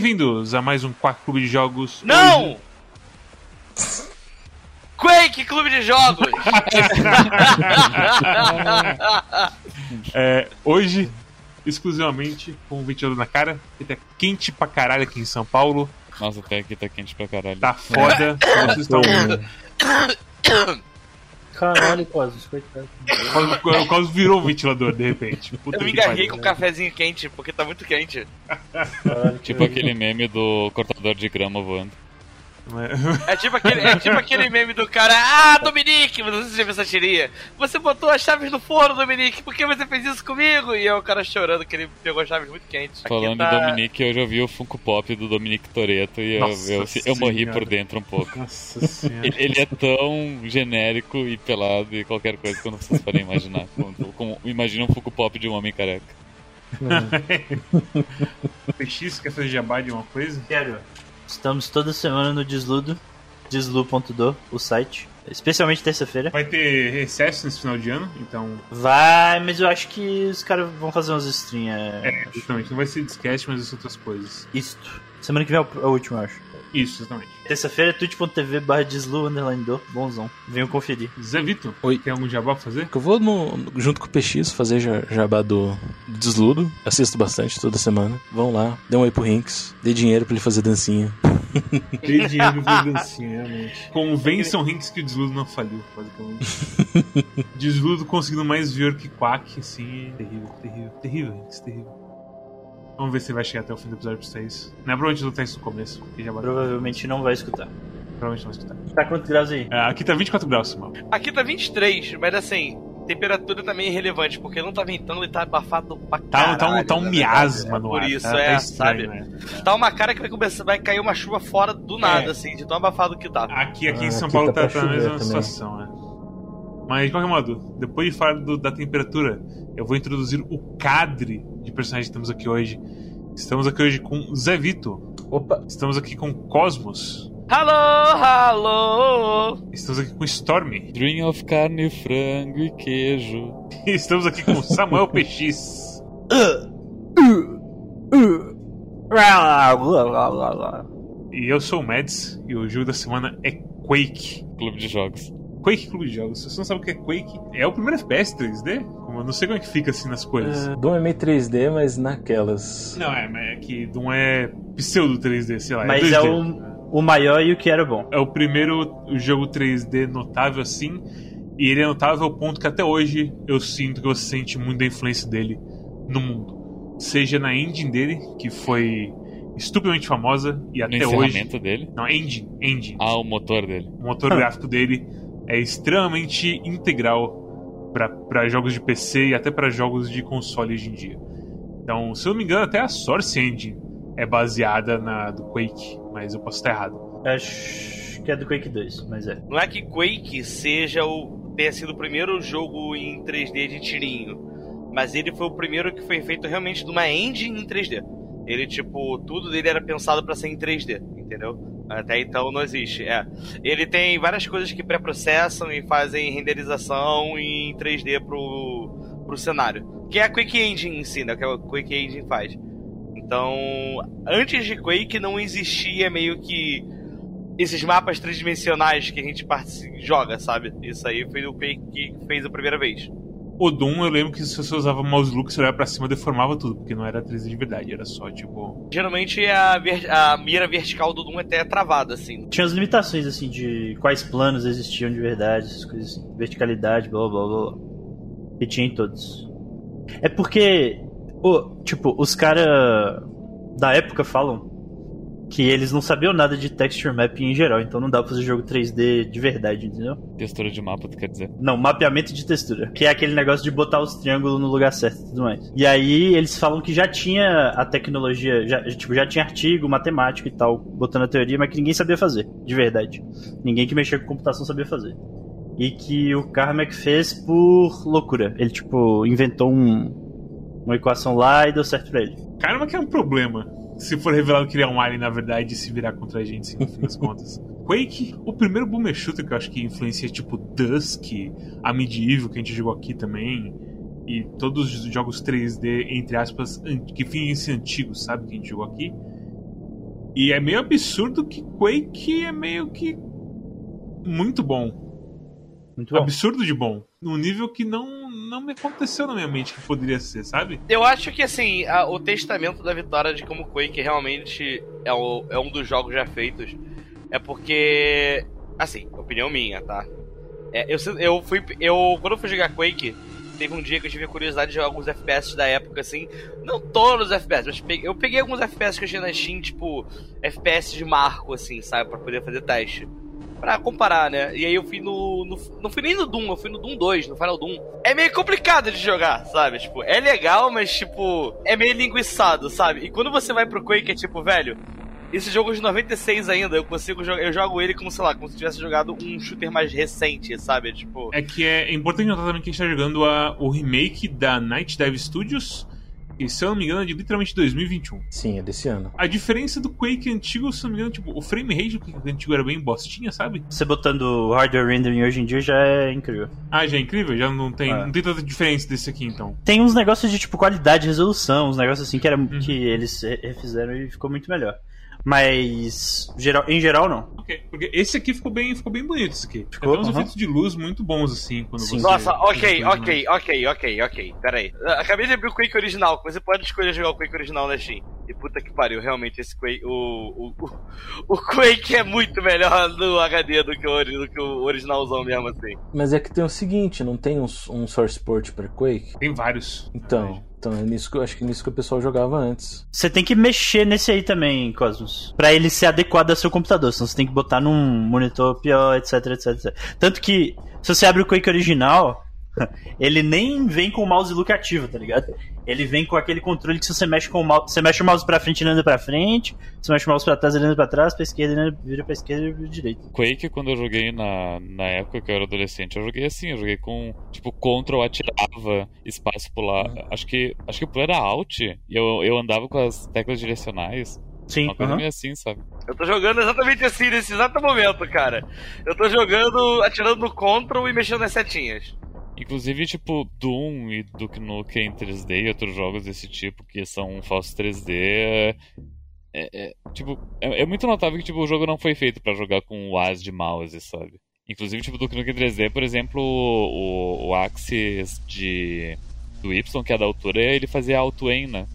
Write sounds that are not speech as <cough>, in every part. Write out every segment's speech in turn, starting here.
Bem-vindos a mais um Quack Clube de Jogos. Não! Quake Clube de Jogos! <laughs> É, hoje, exclusivamente com o ventilador na cara, que tá quente pra caralho aqui em São Paulo. Nossa, até aqui tá quente pra caralho. Tá foda. <laughs> Vocês estão. <coughs> Caralho, Cosmos, coitado. O Cosmos virou o ventilador de repente. Puta Eu me engarrei com um cafezinho quente, porque tá muito quente. Caralho, Tipo aquele meme do cortador de grama voando. É tipo aquele, é tipo aquele meme do cara, ah, Dominique, não sei se você já viu essa tirinha. Você botou as chaves no forno, Dominique, por que você fez isso comigo? E é o cara chorando que ele pegou as chaves muito quentes. Falando tá- em Dominique, eu já vi o Funko Pop do Dominique Toretto e eu, eu, eu morri por dentro um pouco. Nossa senhora. Ele, ele é tão genérico e pelado e qualquer coisa que eu não vocês podem imaginar. Como, como, imagina um Funko Pop de um homem careca. <laughs> PX quer fazer jabá de uma coisa? Quero. Estamos toda semana no Desludo, deslu.do, o site. Especialmente terça-feira. Vai ter recesso nesse final de ano, então. Vai, mas eu acho que os caras vão fazer umas streams. É... É, justamente. Não vai ser discast, mas vai ser outras coisas. Isto. Semana que vem é o, é o último, eu acho. Isso, exatamente. Terça-feira, twitch.tv barra deslu, underline do, bonzão. Venham conferir. Zé Vitor, Oi. tem algum jabá pra fazer? Que Eu vou no- junto com o PX fazer ja- jabá do, do Desludo. Assisto bastante toda semana. Vão lá, dê um oi pro Rinks, dê dinheiro pra ele fazer dancinha. <laughs> Tem dinheiro pra dancinha, realmente. Convençam Rinks que o Desludo não faliu, basicamente. <laughs> Desludo conseguindo mais viewer que Quack, assim. Terrível, terrível, terrível, Rinks, terrível. Vamos ver se vai chegar até o fim do episódio pra vocês. Não é provavelmente eu vou isso no começo, porque já bateu. Provavelmente não vai escutar. Provavelmente não vai escutar. Tá quantos graus aí? É, aqui tá 24 graus, mano. Aqui tá 23, mas assim, temperatura também é irrelevante, porque não tá ventando e tá abafado pra Tá, caralho. tá, um, tá um miasma no Por ar. isso, tá, é, tá estranho, sabe? né? Tá uma cara que vai começar, vai cair uma chuva fora do nada, É. assim, de tão abafado que tá. Aqui, aqui Ah, em São aqui Paulo tá tá, tá chover mesma também. situação, né? Mas, de qualquer modo, depois de falar do- da temperatura, eu vou introduzir o cadre de personagens que temos aqui hoje. Estamos aqui hoje com Zé Vito. Opa! Estamos aqui com Cosmos. Alô, alô! Estamos aqui com Stormy. <laughs> Dream of carne, frango e queijo. E estamos aqui com Samuel <laughs> PX. E eu sou o Mads. E o jogo da semana é Quake. Clube de jogos. Quake Clube de Jogos. Se você não sabe o que é Quake, é o primeiro FPS 3D? Como, eu não sei como é que fica assim nas cores. Doom é meio 3D, mas naquelas. Não, é, mas é que Doom é pseudo 3D, sei lá. Mas 2D. é o, o maior e o que era bom. É o primeiro jogo 3D notável assim. E ele é notável ao ponto que até hoje eu sinto que você sente muito da influência dele no mundo. Seja na engine dele, que foi estupidamente famosa, e No até hoje. encerramento dele. Não, engine, engine. Ah, o motor dele. O motor gráfico dele é extremamente integral para jogos de PC e até para jogos de console hoje em dia. Então, se eu não me engano, até a Source Engine é baseada na do Quake, mas eu posso estar errado. Acho que é do Quake 2, mas é. Não é que Quake seja o tenha sido o primeiro jogo em 3D de tirinho, mas ele foi o primeiro que foi feito realmente de uma engine em 3D. Ele tipo, tudo dele era pensado pra ser em 3D, entendeu? Até então não existe. É. Ele tem várias coisas que pré-processam e fazem renderização em 3D pro, pro cenário. Que é a Quake Engine em si, né? Que a Quake Engine faz. Então, antes de Quake não existia meio que esses mapas tridimensionais que a gente joga, sabe? Isso aí foi o Quake que fez a primeira vez. O Doom, eu lembro que se você usava mouse look, você olhava pra cima, deformava tudo, porque não era 3D de verdade, era só tipo. Geralmente a, ver- a mira vertical do Doom até é travada, assim. Tinha as limitações, assim, de quais planos existiam de verdade, essas coisas assim. Verticalidade, blá blá blá blá. E tinha em todos. É porque, o, tipo, os caras da época falam que eles não sabiam nada de texture mapping em geral, então não dá pra fazer jogo 3D de verdade, entendeu? Textura de mapa, tu quer dizer? Não, mapeamento de textura. Que é aquele negócio de botar os triângulos no lugar certo e tudo mais. E aí eles falam que já tinha a tecnologia, já, tipo, já tinha artigo, matemático e tal, botando a teoria, mas que ninguém sabia fazer, de verdade. Ninguém que mexia com computação sabia fazer. E que o Carmack fez por loucura. Ele, tipo, inventou um, uma equação lá e deu certo pra ele. Caramba, que é um problema. Se for revelado que ele é um alien, na verdade, e se virar contra a gente, sim, no fim das <laughs> contas. Quake, o primeiro boomer shooter que eu acho que influencia, tipo, Dusk, a Medieval, que a gente jogou aqui também, e todos os jogos 3D, entre aspas, que fingem ser antigos, sabe, que a gente jogou aqui. E é meio absurdo que Quake é meio que muito bom. Muito bom. Absurdo de bom. Num nível que não, não me aconteceu na minha mente que poderia ser, sabe? Eu acho que, assim, a, o testamento da vitória de como Quake realmente é, o, é um dos jogos já feitos é porque, assim, opinião minha, tá? É, eu, eu fui. Eu, quando eu fui jogar Quake, teve um dia que eu tive curiosidade de jogar alguns FPS da época, assim. Não todos os FPS, mas peguei, eu peguei alguns FPS que eu tinha na Steam, tipo, FPS de marco, assim, sabe? Pra poder fazer teste pra comparar, né? E aí eu fui no, no, Não fui nem no Doom, eu fui no Doom 2, no Final Doom. É meio complicado de jogar, sabe? Tipo, é legal, mas, tipo, é meio linguiçado, sabe? E quando você vai pro Quake, é tipo, velho. Esse jogo é de 96 ainda, eu consigo jogar, eu jogo ele como, sei lá, como se tivesse jogado um shooter mais recente, sabe? Tipo. É que é importante notar também que a gente tá jogando a, o remake da Night Dive Studios e se eu não me engano, é de literalmente 2021. Sim, é desse ano. A diferença do Quake antigo, se eu não me engano, tipo, o frame rate do Quake antigo era bem bostinha, sabe? Você botando hardware rendering hoje em dia já é incrível. Ah, já é incrível? Já não tem, é. não tem tanta diferença desse aqui, então. Tem uns negócios de, tipo, qualidade, resolução, uns negócios assim que, era, uhum. que eles refizeram e ficou muito melhor. Mas geral, em geral não. Ok, porque esse aqui ficou bem, ficou bem bonito esse aqui. Ficou Tem uns efeitos de luz muito bons assim quando Sim. você Nossa, ok, ok, ok, ok, ok. Pera aí. Acabei de abrir o Quake original. Você pode escolher jogar o Quake original na Steam. E puta que pariu, realmente esse Quake. O, o, o, Quake é muito melhor no HD do que o, do que o originalzão mesmo assim. Mas é que tem o seguinte, não tem um, um source port para Quake? Tem vários. Então. Então é nisso que eu acho que nisso que o pessoal jogava antes. Você tem que mexer nesse aí também, Cosmos. Pra ele ser adequado ao seu computador. Senão você tem que botar num monitor pior, etc, etc, etc. Tanto que, se você abre o Quake original, ele nem vem com o mouse look ativo, tá ligado? Ele vem com aquele controle que se você mexe com o mouse, você mexe o mouse pra frente, ele anda pra frente, você mexe o mouse pra trás, ele anda pra trás, pra esquerda, ele vira pra esquerda e vira pra direita. Quake, quando eu joguei na, na época que eu era adolescente, eu joguei assim, eu joguei com, tipo, Ctrl atirava, espaço pular, uhum. acho que, acho que o pulo era Alt, e eu, eu andava com as teclas direcionais. Sim. Uma coisa uhum. meio assim, sabe? Eu tô jogando exatamente assim, nesse exato momento, cara. Eu tô jogando, atirando no Ctrl e mexendo nas setinhas. Inclusive, tipo, Doom e Duke Nukem em 3D e outros jogos desse tipo que são falsos 3D. É, é, tipo, é, é, muito notável que tipo, o jogo não foi feito para jogar com o as de mouse, sabe? Inclusive, tipo, Duke Nukem 3D, por exemplo, o, o Axis de, do Y, que é da altura, ele fazia auto-aim, né?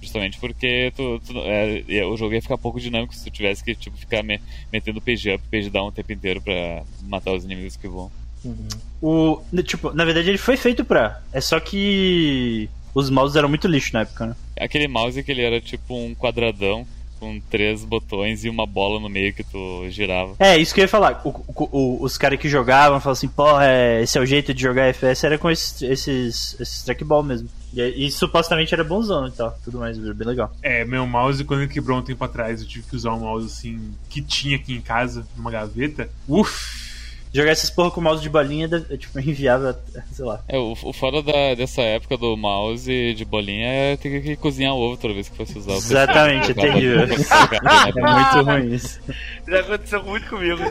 Justamente porque tu, tu é, o jogo ia ficar pouco dinâmico se tu tivesse que tipo, ficar me, metendo page up, page down o tempo inteiro pra matar os inimigos que vão. Uhum. O, tipo, na verdade ele foi feito pra. É só que os mouses eram muito lixo na época, né? Aquele mouse que ele era tipo um quadradão com três botões e uma bola no meio que tu girava. É, isso que eu ia falar. O, o, os caras que jogavam falavam assim, porra, é, esse é o jeito de jogar FPS, era com esses, esses, esses trackball mesmo. E, e, supostamente era bonzão e tal, tudo mais, bem legal. É, meu mouse, quando ele quebrou um tempo atrás, eu tive que usar um mouse assim, que tinha aqui em casa, numa gaveta. Uff! Jogar esses porra com mouse de bolinha é tipo <laughs> inviável, sei lá. É, o, o foda da, dessa época do mouse de bolinha é ter que cozinhar o ovo toda vez que fosse usar. Exatamente, é terrível. <laughs> é muito ruim isso. <laughs> Já aconteceu muito comigo.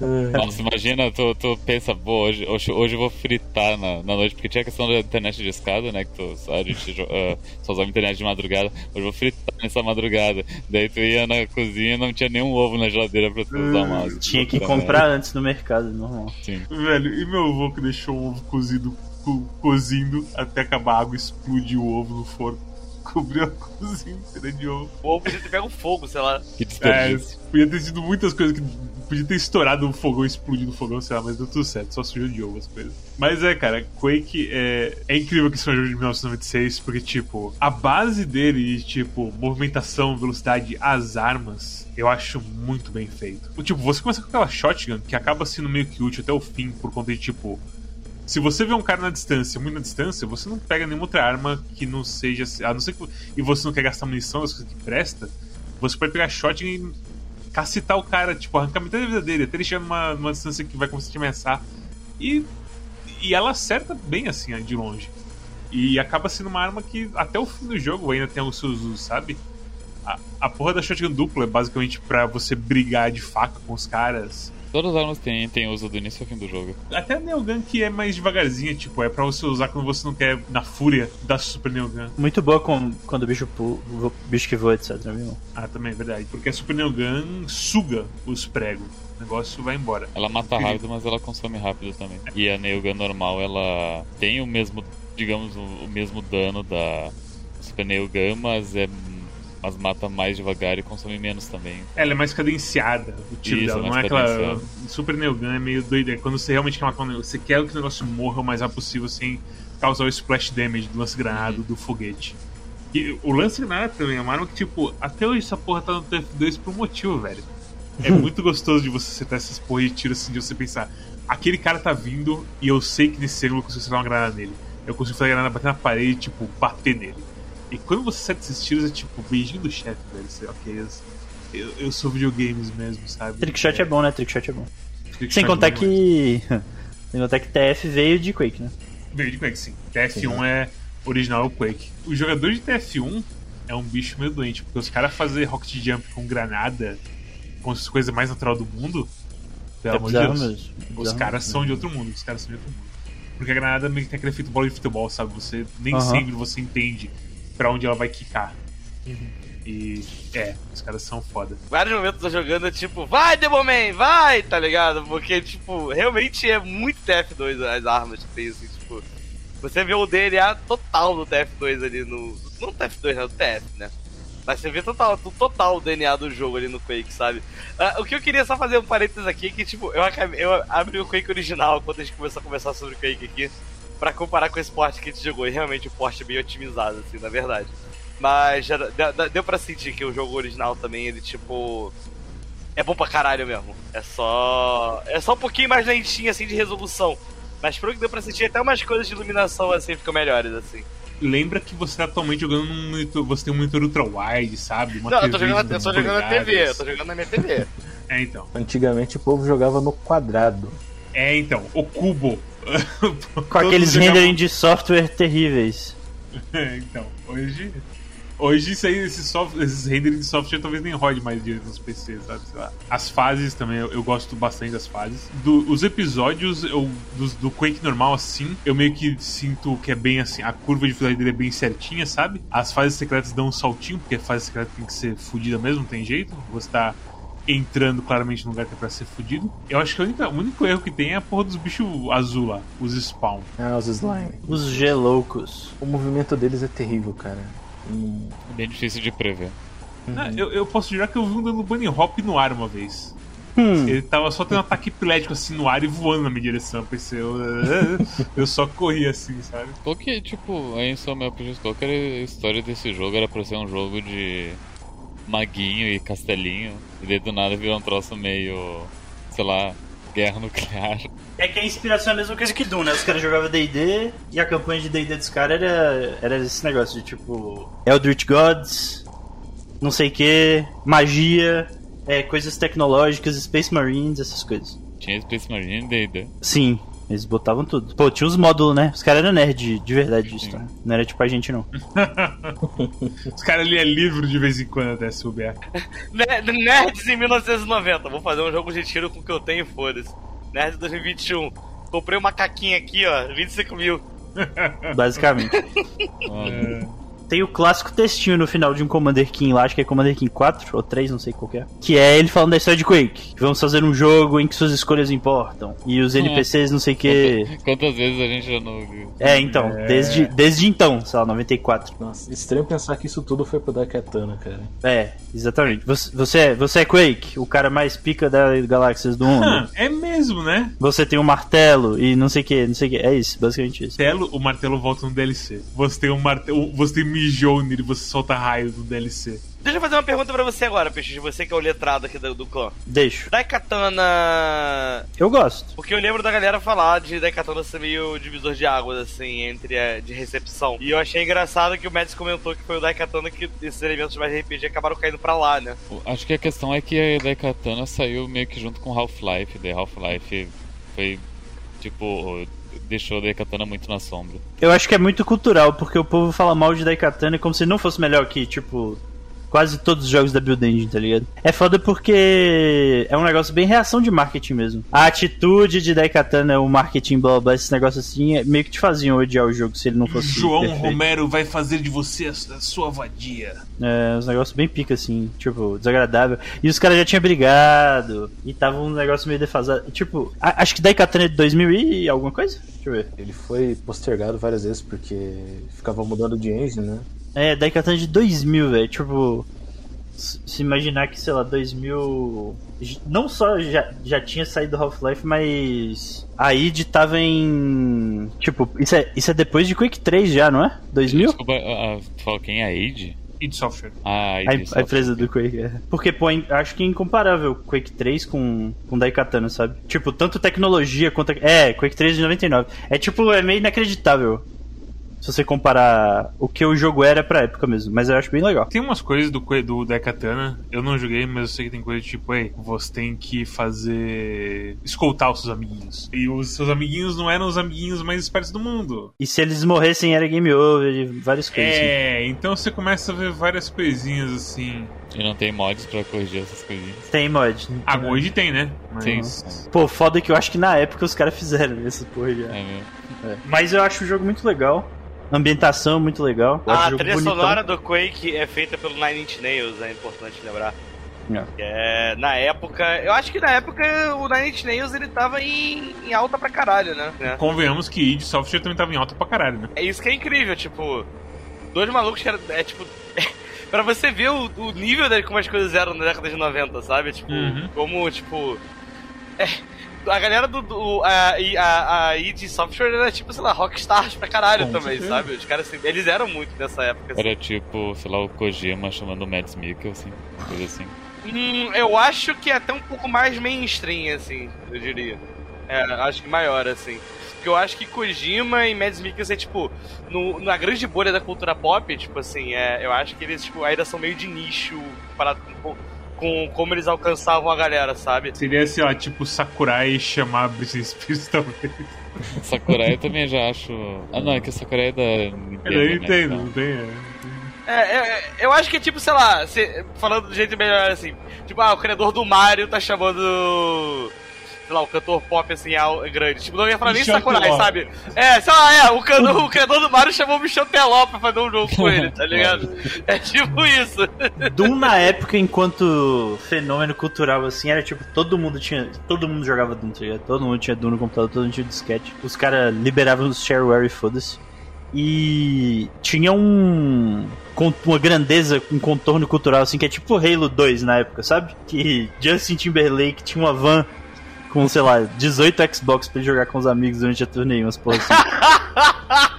<laughs> Nossa, imagina, tu, tu pensa, pô, hoje, hoje, hoje eu vou fritar na, na noite, porque tinha a questão da internet de escada, né? Que tu, a gente uh, só usava internet de madrugada. Hoje eu vou fritar nessa madrugada. Daí tu ia na cozinha e não tinha nenhum ovo na geladeira pra tu usar o mouse. Tinha que comprar antes no mercado, normal. Sim. Velho, e meu avô que deixou o ovo cozido, co cozindo até acabar a água e explodiu o ovo no forno cobriu a cozinha inteira de ovo. Ou podia ter pego fogo, sei lá. Que desperdício. É, podia ter sido muitas coisas que. Podia ter estourado um fogão, explodido o fogão, sei lá, mas deu tudo certo, só sujou de ovo as coisas. Mas é, cara, Quake é, é incrível que isso é um jogo de 1996, porque, tipo, a base dele, tipo, movimentação, velocidade, as armas, eu acho muito bem feito. Tipo, você começa com aquela shotgun que acaba sendo meio que útil até o fim, por conta de, tipo, se você vê um cara na distância, muito na distância, você não pega nenhuma outra arma que não seja. A não ser que. E você não quer gastar munição das coisas que presta, você pode pegar shot e cacetar o cara, tipo, arrancar metade da vida dele, até ele chegar numa, numa distância que vai começar a te ameaçar. E. E ela acerta bem assim, de longe. E acaba sendo uma arma que até o fim do jogo ainda tem os seus usos, sabe? A porra da shotgun dupla é basicamente pra você brigar de faca com os caras. Todas as armas têm, têm uso do início ao fim do jogo. Até a Neogun que é mais devagarzinha, tipo, é pra você usar quando você não quer, na fúria da Super Neogun. Muito boa com, quando o bicho, pu, o bicho que voa, etc. Viu? Ah, também é verdade. Porque a Super Neogun suga os pregos. O negócio vai embora. Ela mata rápido, mas ela consome rápido também. E a Neogun normal, ela tem o mesmo, digamos, o mesmo dano da Super Neogun, mas é mas mata mais devagar e consome menos também. Ela é mais cadenciada, o tiro Isso, dela. Não é aquela. Super Neogun é meio doida. É quando você realmente quer matar um você quer que o negócio morra o mais rápido possível sem causar o splash damage do lance-granado uhum. do foguete. E o lance-granada também é uma arma que, tipo, até hoje essa porra tá no TF2 por um motivo, velho. É <laughs> muito gostoso de você acertar essas porra de tiro assim, de você pensar, aquele cara tá vindo e eu sei que nesse ângulo eu consigo acertar uma granada nele. Eu consigo fazer a granada bater na parede e, tipo, bater nele. E quando você acerta esses tiros, é tipo, beijinho do chefe, velho. Você, ok, eu, eu sou videogames mesmo, sabe? Trickshot é bom, né? Trickshot é bom. Sem contar é bom, que. <laughs> Sem contar que TF veio de Quake, né? Veio de Quake, sim. TF1 sim. é original Quake. O jogador de TF1 é um bicho meio doente, porque os caras fazer rocket jump com granada, com as coisas mais natural do mundo, pelo é amor de Deus. Mesmo. Os caras são de outro mundo, os caras são de outro mundo. Porque a granada meio que tem aquele efeito bola de futebol, sabe? Você nem sempre você entende pra onde ela vai quicar. Uhum. E é, os caras são foda. Vários momentos eu jogando, tipo, vai Demoman, vai, tá ligado? Porque, tipo, realmente é muito TF2 as armas que tem, assim, tipo. Você vê o DNA total do TF2 ali no. Não TF2, não, TF, né? Mas você vê total, total o DNA do jogo ali no Quake, sabe? Uh, o que eu queria só fazer um parênteses aqui é que, tipo, eu, acabei, eu abri o Quake original quando a gente começou a conversar sobre o Quake aqui para comparar com esse porte que a gente jogou. E realmente o porte é bem otimizado, assim, na verdade. Mas já deu, deu pra sentir que o jogo original também, ele tipo. É bom pra caralho mesmo. É só. É só um pouquinho mais lentinho, assim, de resolução. Mas pelo que deu pra sentir, até umas coisas de iluminação, assim, ficam melhores, assim. Lembra que você tá atualmente jogando num monitor. Você tem um monitor ultra-wide, sabe? Uma Não, eu tô jogando, eu tô jogando na TV, eu tô jogando na minha TV. <laughs> é, então. Antigamente o povo jogava no quadrado. É, então, o cubo. <laughs> Com aqueles rendering de software terríveis. <laughs> É, então, hoje. Hoje isso aí, esses, soft, esses rendering de software talvez nem rode mais direito nos PCs, sabe? Sei lá. As fases também, eu, eu gosto bastante das fases. Do, os episódios eu, do, do Quake normal, assim, eu meio que sinto que é bem assim, a curva de dificuldade dele é bem certinha, sabe? As fases secretas dão um saltinho, porque a fase secreta tem que ser fodida mesmo, não tem jeito. Você tá entrando claramente no lugar que é pra ser fudido. Eu acho que única, o único erro que tem é a porra dos bichos azul lá, os spawn. Ah, os slime. Os geloucos. O movimento deles é terrível, cara. Hum. É bem difícil de prever. Uhum. Ah, eu, eu, posso jurar que eu vi um dando bunny hop no ar uma vez. Hum. Ele tava só tendo um ataque epilético assim no ar e voando na minha direção. Pensei, eu, eu só corri assim, sabe? Qual que, tipo, em sua minha opinião, qual que era a história desse jogo? Era pra ser um jogo de maguinho e castelinho. E daí do nada virou um troço meio. sei lá, guerra nuclear. É que a inspiração é a mesma coisa que Doom, né? Os caras jogavam DD e a campanha de DD dos caras era, era esse negócio de tipo. Eldritch Gods, não sei o que, magia, é, coisas tecnológicas, Space Marines, essas coisas. Tinha Space Marine e DD. Sim. Eles botavam tudo. Pô, tinha os módulos, né? Os caras eram nerd de verdade disso, tá? Não era tipo a gente, não. <laughs> os caras liam livro de vez em quando até subir. Nerds em 1990. Vou fazer um jogo de tiro com o que eu tenho, foda-se. Nerds 2021. Comprei uma caquinha aqui, ó. 25 mil. Basicamente. <laughs> é tem o clássico textinho no final de um Commander King lá, acho que é Commander King 4 ou 3, não sei qual é. Que é ele falando da história de Quake. Que vamos fazer um jogo em que suas escolhas importam. E os NPCs não sei o que. Quantas vezes a gente já não viu? É, então, é... Desde, desde então, sei lá, 94. Nossa, estranho pensar que isso tudo foi pro Daikatana, cara. É, exatamente. Você, você, é, você é Quake, o cara mais pica das galáxias do mundo. <laughs> é mesmo, né? Você tem um martelo e não sei o que, não sei o que. É isso, basicamente isso. Martelo, o martelo volta no DLC. Você tem um martelo. Você tem Mjolnir e você solta raios no DLC. Deixa eu fazer uma pergunta pra você agora, Peixe, você que é o letrado aqui do, do clã. Deixo. Daikatana. Eu gosto. Porque eu lembro da galera falar de Daikatana ser meio divisor de águas, assim, entre a de recepção. E eu achei engraçado que o Mads comentou que foi o Daikatana que esses elementos mais RPG acabaram caindo pra lá, né? Acho que a questão é que a Daikatana saiu meio que junto com Half-Life. The Half-Life foi, tipo, deixou Daikatana muito na sombra. Eu acho que é muito cultural, porque o povo fala mal de Daikatana como se não fosse melhor que, tipo, quase todos os jogos da Build Engine, tá ligado? É foda porque é um negócio bem reação de marketing mesmo. A atitude de Daikatana, o marketing, blá blá, esse negócio assim, é meio que te faziam odiar o jogo se ele não fosse. <laughs> João perfeito. Romero vai fazer de você a, sua vadia. É, uns negócios bem pica, assim, tipo, desagradável. E os caras já tinham brigado, e tava um negócio meio defasado. Tipo, a, acho que Daikatana é de 2000 e alguma coisa? Deixa eu ver. Ele foi postergado várias vezes porque ficava mudando de engine, né? É, Daikatana de 2000, velho. Tipo, se imaginar que, sei lá, 2000. Não só já, já tinha saído Half-Life, mas. A id tava em. Tipo, isso é, isso é depois de Quake 3 já, não é? 2000? Desculpa, uh, tu falou quem é a id? id Software. Ah, id a, Software. a empresa do Quake. É. Porque, pô, acho que é incomparável Quake 3 com, com Daikatana, sabe? Tipo, tanto tecnologia quanto. É, Quake 3 de 99. É tipo, é meio inacreditável se você comparar o que o jogo era pra época mesmo. Mas eu acho bem legal. Tem umas coisas do, do Dekatana, eu não joguei, mas eu sei que tem coisa tipo, ei, você tem que fazer. escoltar os seus amiguinhos. E os seus amiguinhos não eram os amiguinhos mais espertos do mundo. E se eles morressem era game over, várias coisas. É, assim. então você começa a ver várias coisinhas assim. E não tem mods pra corrigir essas coisinhas? Tem mod. Ah, hoje tem, né? Mas... Tem. Pô, foda que eu acho que na época os caras fizeram <laughs> essa porra já. É mesmo. É. Mas eu acho o jogo muito legal ambientação muito legal. a trilha bonitão. sonora do Quake é feita pelo Nine Inch Nails, é importante lembrar. É. é. na época, eu acho que na época o Nine Inch Nails ele tava em, em alta pra caralho, né? É. Convenhamos que id Software também tava em alta pra caralho, né? É isso que é incrível, tipo, dois malucos que era, é tipo. <laughs> pra você ver o, o nível de como as coisas eram na década de 90, sabe? Tipo, uhum. como, tipo. É, a galera do. do a, a, a id Software era tipo, sei lá, rockstars pra caralho Com também, certeza. sabe? Os caras assim, eles eram muito nessa época. Assim. Era tipo, sei lá, o Kojima chamando o Mads Mikkelsen, coisa assim. Hum, eu acho que é até um pouco mais mainstream, assim, eu diria. É, acho que maior, assim. Porque eu acho que Kojima e Mads Mikkelsen, tipo, no, na grande bolha da cultura pop, tipo assim, é, eu acho que eles, tipo, ainda são meio de nicho, comparado com com como eles alcançavam a galera, sabe? Seria assim, ó, tipo Sakurai chamar Britney Spears <laughs> talvez. Sakurai eu também já acho. Ah não, é que Sakurai é da Nintendo. Eu entendo, né? não tem. É. é, é, eu acho que, tipo, sei lá, se, falando do jeito melhor assim, tipo, ah, o criador do Mario tá chamando sei lá, o cantor pop assim grande. Tipo, não ia falar nem Sakurai, sabe? É, sei lá, é, o, cano, o criador do Mario chamou o Michel Teló pra fazer um jogo com <laughs> ele, tá ligado? É tipo isso. Doom na época, enquanto fenômeno cultural, assim, era tipo, todo mundo tinha. Todo mundo jogava Doom, tá ligado? Todo mundo tinha Doom no computador, todo mundo tinha disquete. Os caras liberavam os shareware e foda-se. E tinha um uma grandeza, um contorno cultural assim que é tipo Halo 2 na época, sabe? Que Justin Timberlake tinha uma van com, sei lá, 18 Xbox pra ele jogar com os amigos durante a turnê, umas porra assim. <laughs>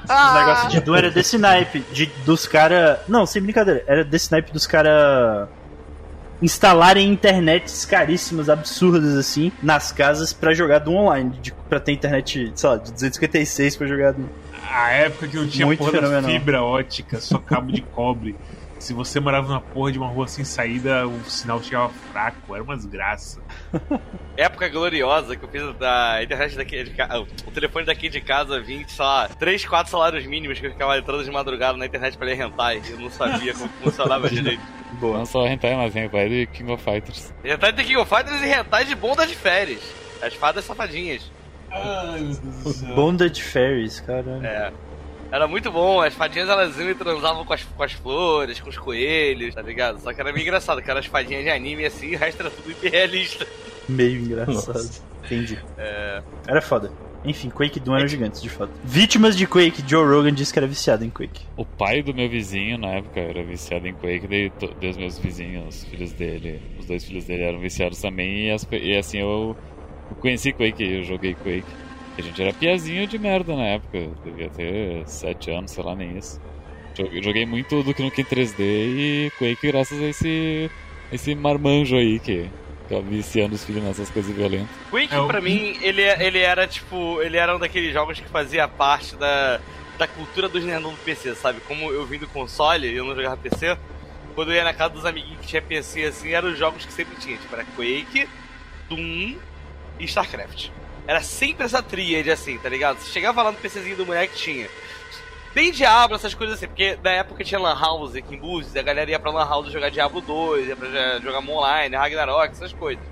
Esse negócio de Doom era desse naipe, de, dos caras. Não, sem brincadeira, era desse naipe dos caras instalarem internets caríssimas, absurdas assim, nas casas para jogar do online, de, pra ter internet, sei lá, de 256 pra jogar do. A época que não tinha Muito porra fibra ótica, só cabo de cobre. Se você morava numa porra de uma rua sem saída, o sinal chegava fraco, era uma desgraça. <laughs> Época gloriosa que eu fiz da internet daqui de casa. O telefone daqui de casa vinha, sei lá, 3, 4 salários mínimos que eu ficava entrando de madrugada na internet pra ler hentai. Eu não sabia como <laughs> funcionava direito. Boa. Não só hentai, mas hentai de King of Fighters. Hentai de King of Fighters e hentai de Bonda de Férias. As fadas safadinhas. Ai, meu Deus do céu. Bonda de Férias, caramba. É. Era muito bom, as fadinhas elas iam e transavam com as, com as flores, com os coelhos, tá ligado? Só que era meio engraçado, que eram as fadinhas de anime assim e o resto era tudo hiperrealista. Meio engraçado. Nossa. Entendi. É... Era foda. Enfim, Quake Doom eram gigantes, de fato. Vítimas de Quake, Joe Rogan disse que era viciado em Quake. O pai do meu vizinho, na época, era viciado em Quake, daí, os meus vizinhos, os filhos dele, os dois filhos dele eram viciados também, e, as, e assim eu, eu conheci Quake, eu joguei Quake. A gente era piazinho de merda na época, devia ter 7 anos, sei lá, nem isso. Joguei muito do que no 3D e Quake graças a esse, esse marmanjo aí que tá viciando os filhos nessas coisas violentas. Quake, é, pra mim, ele, ele era tipo. Ele era um daqueles jogos que fazia parte da, da cultura dos nerdão do PC, sabe? Como eu vim do console e eu não jogava PC, quando eu ia na casa dos amiguinhos que tinha PC assim, eram os jogos que sempre tinha. Tipo, era Quake, Doom e StarCraft. Era sempre essa tríade, assim, tá ligado? Você chegava lá no PCzinho do moleque, tinha Nem Diablo, essas coisas assim, porque na época tinha Lan House aqui em Búzios, a galera ia pra Lan House jogar Diablo 2, ia pra jogar Online, Ragnarok, essas coisas.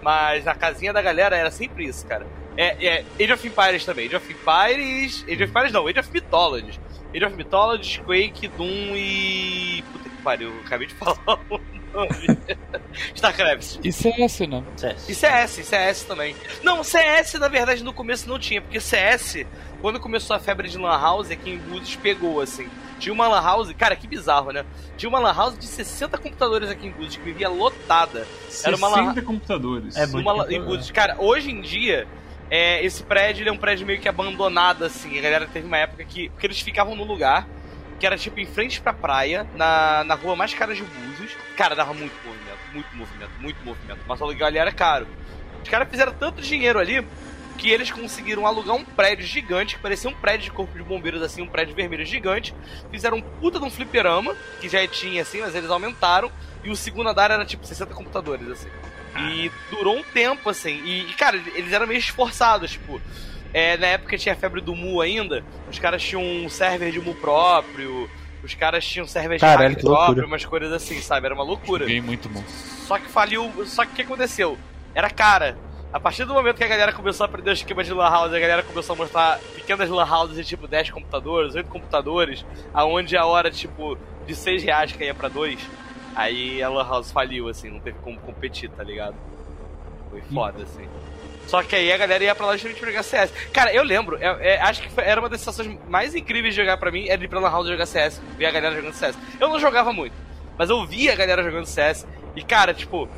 Mas na casinha da galera era sempre isso, cara. É, é Age of Empires também. Age of Empires. Age of Empires não, Age of Mythology. Age of Mythology, Quake, Doom e. Puta que pariu, acabei de <laughs> falar. <laughs> StarCraft. E CS, né? CS. E CS, CS também. Não, CS na verdade no começo não tinha, porque CS, quando começou a febre de Lan House, aqui em Búzios pegou, assim. Tinha uma Lan House, cara, que bizarro, né? Tinha uma Lan House de 60 computadores aqui em Búzios, que vivia lotada. Era uma lan... computadores. É, uma, em Búzios. Cara, hoje em dia é, esse prédio é um prédio meio que abandonado, assim. A galera teve uma época que. Porque eles ficavam no lugar que era tipo em frente pra praia, na, na rua mais cara de Búzios. Cara, dava muito movimento, muito movimento, muito movimento. Mas o aluguel ali era caro. Os caras fizeram tanto dinheiro ali que eles conseguiram alugar um prédio gigante, que parecia um prédio de corpo de bombeiros, assim, um prédio vermelho gigante. Fizeram um puta de um fliperama, que já tinha, assim, mas eles aumentaram. E o segundo andar era tipo 60 computadores, assim. E durou um tempo, assim. E, cara, eles eram meio esforçados, tipo. É, na época tinha a febre do Mu ainda, os caras tinham um server de Mu próprio, os caras tinham server de Caralho, hack próprio, umas coisas assim, sabe? Era uma loucura. Joguei muito bom. Só que faliu. Só que o que aconteceu? Era cara. A partir do momento que a galera começou a aprender o esquema de Lan House, a galera começou a mostrar pequenas Lan Houses de tipo 10 computadores, 8 computadores, aonde a hora, tipo, de 6 reais caía pra 2. Aí a Lan House faliu, assim, não teve como competir, tá ligado? Foi foda, assim. Só que aí a galera ia pra lá justamente pra jogar CS. Cara, eu lembro, é, é, acho que foi, era uma das sensações mais incríveis de jogar pra mim, era ir pra Lan House jogar CS, ver a galera jogando CS. Eu não jogava muito, mas eu via a galera jogando CS. E, cara, tipo,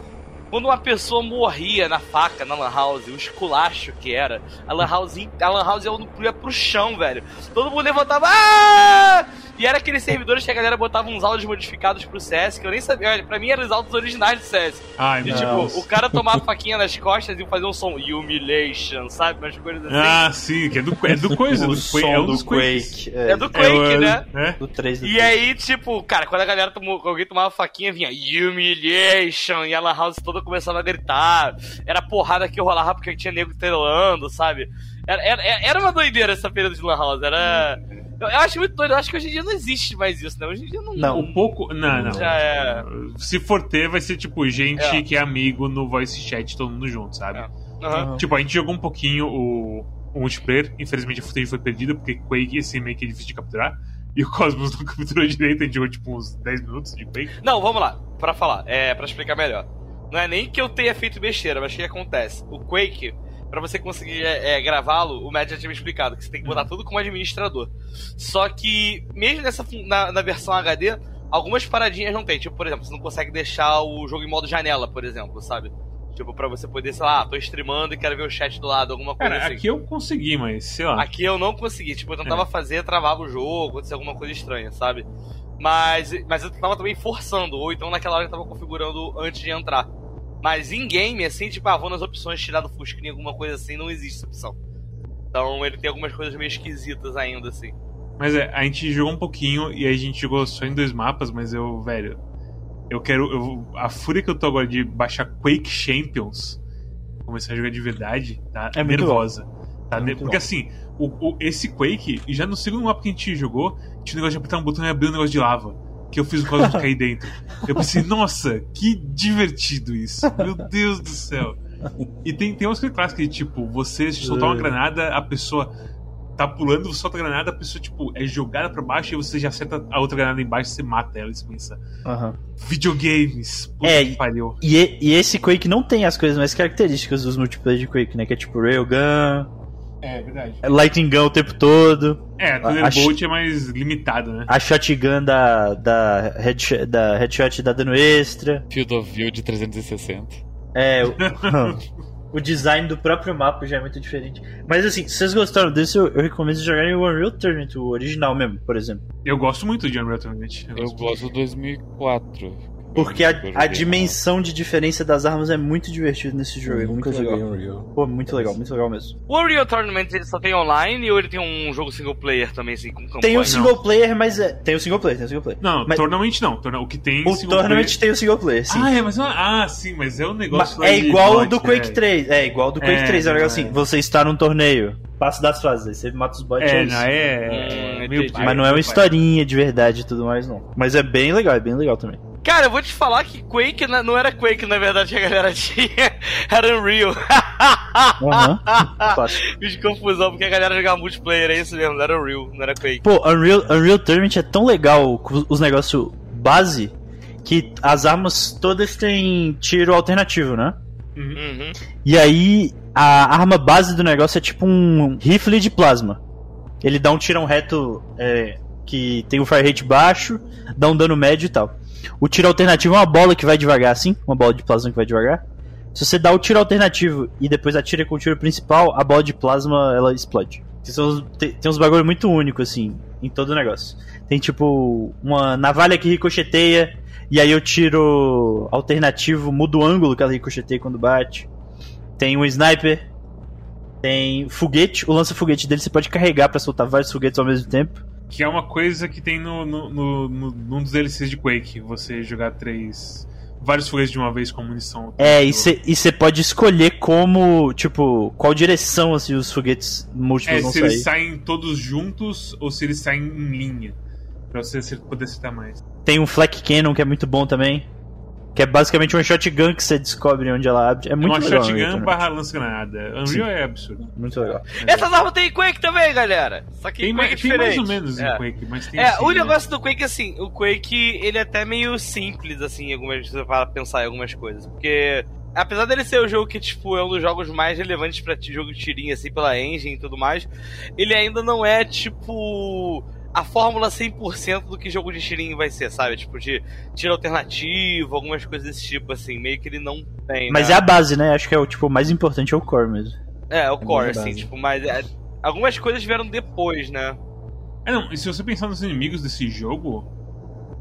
quando uma pessoa morria na faca na Lan House, o esculacho que era, a Lan House, a Lan House ia pro chão, velho. Todo mundo levantava. Aaah! E era aqueles servidores que a galera botava uns áudios modificados pro CS, que eu nem sabia. Olha, pra mim eram os áudios originais do CS. Ai, e, tipo, o cara tomava faquinha nas costas e fazia um som humiliation, sabe? Umas coisas assim. Ah, sim, que é do, é do <laughs> coisa, do, Quake, é um dos Quake. É, é do Quake, é, né? É. Do 3 do E 3. aí, tipo, cara, quando a galera tomou, alguém tomava faquinha, vinha humiliation, e a Lan House toda começava a gritar. Era porrada que rolava porque tinha nego telando, sabe? Era, era, era uma doideira essa período de Lan House. Era. Eu, eu, acho muito doido. Eu acho que hoje em dia não existe mais isso, né? Hoje em dia não. Não, um pouco. Não, não. Já é... Se for ter, vai ser tipo gente é. que é amigo no voice chat, todo mundo junto, sabe? É. Uhum. Tipo, a gente jogou um pouquinho o, o multiplayer. Infelizmente a footage foi perdida, porque Quake assim meio que é difícil de capturar. E o Cosmos <laughs> não capturou direito, a gente jogou tipo uns 10 minutos de Quake. Não, vamos lá, pra falar, é, pra explicar melhor. Não é nem que eu tenha feito besteira, mas o que acontece? O Quake para você conseguir é, é, gravá-lo, o Matt já tinha me explicado que você tem que botar uhum. tudo como administrador. Só que, mesmo nessa na, na, versão HD, algumas paradinhas não tem. Tipo, por exemplo, você não consegue deixar o jogo em modo janela, por exemplo, sabe? Tipo, pra você poder, sei lá, tô streamando e quero ver o chat do lado, alguma coisa Cara, assim. aqui eu consegui, mas sei lá. Aqui eu não consegui. Tipo, eu tentava é. fazer, travava o jogo, acontecia alguma coisa estranha, sabe? Mas, mas eu tava também forçando, ou então naquela hora eu tava configurando antes de entrar. Mas em game, assim, tipo, ah, vou nas opções tirar do Fusquinha, alguma coisa assim, não existe essa opção. Então ele tem algumas coisas meio esquisitas ainda, assim. Mas é, a gente jogou um pouquinho e a gente jogou só em dois mapas, mas eu, velho, eu quero. Eu, a fúria que eu tô agora de baixar Quake Champions, começar a jogar de verdade, tá é nervosa. Tá é porque bom. assim, o, o, esse Quake, já no segundo mapa que a gente jogou, tinha um negócio de apertar um botão e abrir um negócio de lava que eu fiz o Cosmos <laughs> cair dentro. Eu pensei, nossa, que divertido isso. Meu Deus do céu. E tem, tem umas coisas clássicas de tipo, você soltar uma é. granada, a pessoa tá pulando, você solta a granada, a pessoa, tipo, é jogada pra baixo e você já acerta a outra granada embaixo e você mata ela e você pensa. Uhum. Videogames, puta é, que pariu. E, e esse Quake não tem as coisas mais características dos multiplayer de Quake, né? Que é tipo Railgun, é, verdade. Lightning Gun o tempo todo. É, a Thunderbolt é mais limitado, né? A Shotgun da, da, headshot, da Headshot dá dano extra. Field of View de 360. É, o, <laughs> o design do próprio mapa já é muito diferente. Mas assim, se vocês gostaram desse, eu, eu recomendo jogarem o Unreal Tournament, o original mesmo, por exemplo. Eu gosto muito de Unreal Tournament. Eu, eu gosto do 2004. Porque a, a dimensão de diferença das armas é muito divertido nesse jogo. Eu é muito legal. Unreal. Pô, muito legal, muito legal mesmo. O Unreal Tournament ele só tem online ou ele tem um jogo single player também, assim, com campanha? Tem o single não. player, mas é. Tem o single player, tem o single player. Não, mas... Tournament não. O que tem. O Tournament player... tem o single player, sim. Ah, é, mas. Ah, sim, mas é um negócio. é igual o do Quake é. 3. É igual do Quake é, 3. É um negócio assim: você está num torneio passo das fases. Aí você mata os bots. É, é, não, é. é meio Mas não é uma historinha de verdade e tudo mais, não. Mas é bem legal, é bem legal também. Cara, eu vou te falar que Quake não era Quake, na verdade, que a galera <laughs> tinha. Era Unreal. Aham. <laughs> Fiz confusão porque a galera jogava multiplayer, é isso mesmo, não era Unreal, não era Quake. Pô, Unreal, Unreal Tournament é tão legal com os negócios base que as armas todas têm tiro alternativo, né? Uhum. E aí a arma base do negócio é tipo um rifle de plasma. Ele dá um tirão reto é, que tem um fire rate baixo, dá um dano médio e tal. O tiro alternativo é uma bola que vai devagar assim, uma bola de plasma que vai devagar. Se você dá o tiro alternativo e depois atira com o tiro principal, a bola de plasma ela explode. Tem, tem uns bagulho muito único assim em todo o negócio. Tem tipo uma navalha que ricocheteia e aí o tiro alternativo muda o ângulo que ela ricocheteia quando bate. Tem um sniper. Tem foguete. O lança-foguete dele você pode carregar para soltar vários foguetes ao mesmo tempo. Que é uma coisa que tem no, no, no, no num dos DLCs de Quake. Você jogar três. Vários foguetes de uma vez com munição. É, e você pode escolher como, tipo, qual direção assim, os foguetes múltiplos é, vão se sair. eles saem todos juntos ou se eles saem em linha. Pra você poder acertar mais. Tem um Flak Cannon que é muito bom também. Que é basicamente uma shotgun que você descobre onde ela abre. É muito uma legal. shotgun barra lança-granada. Unreal é absurdo. Muito legal. Essas armas tem em Quake também, galera. Só que Tem, em mais, Quake tem é mais diferente. ou menos é. em Quake, mas tem É, assim, o né? negócio do Quake, assim, o Quake, ele é até meio simples, assim, algumas, para pensar em algumas coisas. Porque, apesar dele ser o jogo que, tipo, é um dos jogos mais relevantes pra ti- jogo de tirinho, assim, pela engine e tudo mais, ele ainda não é, tipo, a fórmula 100% do que jogo de tirinho vai ser, sabe? Tipo, de tiro alternativo, algumas coisas desse tipo, assim, meio que ele não tem, Mas né? é a base, né? Acho que é o tipo o mais importante é o core mesmo. É, o core, mais a assim, base. tipo, mas... é, algumas coisas vieram depois, né? É, não, e se você pensar nos inimigos desse jogo,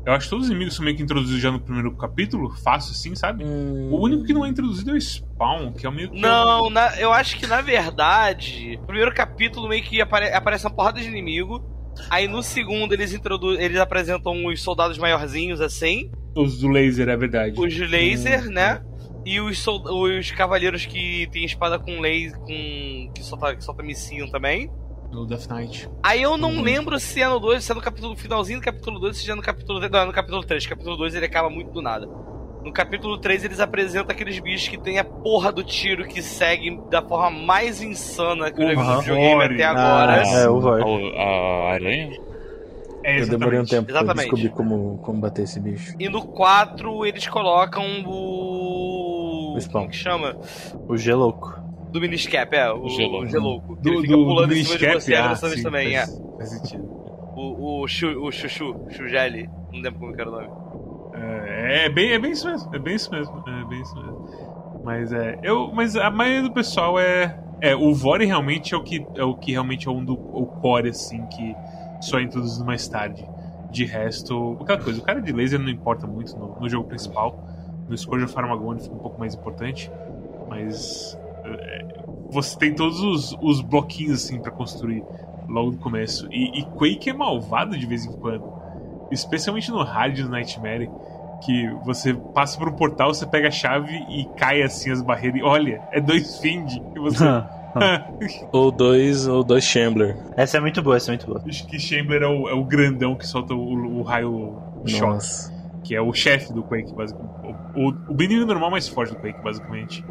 eu acho que todos os inimigos são meio que introduzidos já no primeiro capítulo, fácil assim, sabe? O único que não é introduzido é o Spawn, que é o meio que. Não, na- eu acho que na verdade, o primeiro capítulo meio que apare- aparece uma porrada de inimigo. Aí no segundo eles introduzem, eles apresentam os soldados maiorzinhos assim, Os do laser, é verdade. os laser, né? E os, sol- os cavaleiros que tem espada com laser, com que solta, que solta missinho também. Do Death Knight. Aí eu não lembro se é no 2, se é no capítulo finalzinho do capítulo 2, se é no capítulo 3. Não, é no capítulo 3. Capítulo 2 ele acaba muito do nada. No capítulo 3 eles apresentam aqueles bichos que tem a porra do tiro que segue da forma mais insana que eu já vi no videogame até Ah, agora. É, o Void. A, a aranha? É, Eu demorei um exatamente. tempo pra Exatamente. descobrir como, como bater esse bicho. E no 4 eles colocam o. O Spawn. Como que chama? O G louco. Do Miniscap, é. O, O Gelouco. o Gelouco. Do, ele fica do, pulando do em cima de Miniscap, você ah, dessa vez sim, também, é. faz, faz sentido. O, o, Chu, o Chuchu, Chujeli. Não lembro como era o nome. É, é bem, é bem isso mesmo. É bem isso mesmo. É bem isso mesmo. Mas é. Eu, mas a maioria do pessoal é. É, o Vore realmente é o que é o que realmente é um do o core, assim, que só é introduzido mais tarde. De resto, aquela coisa, o cara de laser não importa muito no, no jogo principal. No Scourge of Armageddon fica um pouco mais importante. Mas. é, você tem todos os, os bloquinhos assim pra construir logo no começo. E, e Quake é malvado de vez em quando. Especialmente no hard do Nightmare. Que você passa por um portal, você pega a chave e cai assim as barreiras. E olha, é dois Find. E você. <laughs> Ou dois, ou dois Shambler. essa é muito boa, essa é muito boa. Acho que Chamber é o, é o grandão que solta o, o raio choque. Que é o chefe do Quake, basicamente. O, o, o inimigo normal mais forte do Quake, basicamente.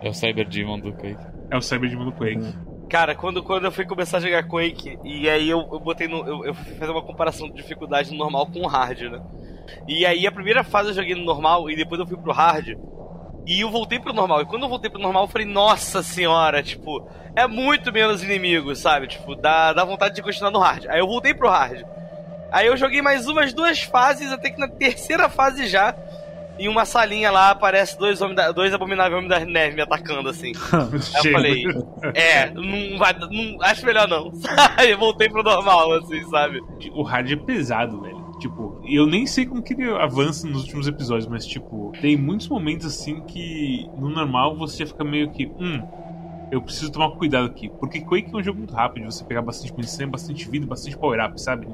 É o Cyber Demon do Quake. É o Cyber Demon do Quake. Cara, quando, quando eu fui começar a jogar Quake, e aí eu, eu botei no. Eu, eu fui fazer uma comparação de dificuldade no normal com o hard, né? E aí a primeira fase eu joguei no normal e depois eu fui pro hard. E eu voltei pro normal. E quando eu voltei pro normal, eu falei, nossa senhora, tipo, é muito menos inimigos, sabe? Tipo, dá, dá vontade de continuar no hard. Aí eu voltei pro hard. Aí eu joguei mais umas duas fases, até que na terceira fase já, em uma salinha lá, aparece dois, homens da- dois abomináveis homens da neve me atacando assim. <laughs> Aí eu falei, é, não vai. Não, acho melhor não. <laughs> Aí voltei pro normal, assim, sabe? O hard é pesado, velho. Tipo, eu nem sei como que ele avança nos últimos episódios, mas, tipo, tem muitos momentos assim que no normal você fica meio que. Hum, eu preciso tomar cuidado aqui. Porque Quake é um jogo muito rápido, você pegar bastante munição, bastante vida, bastante power-up, sabe?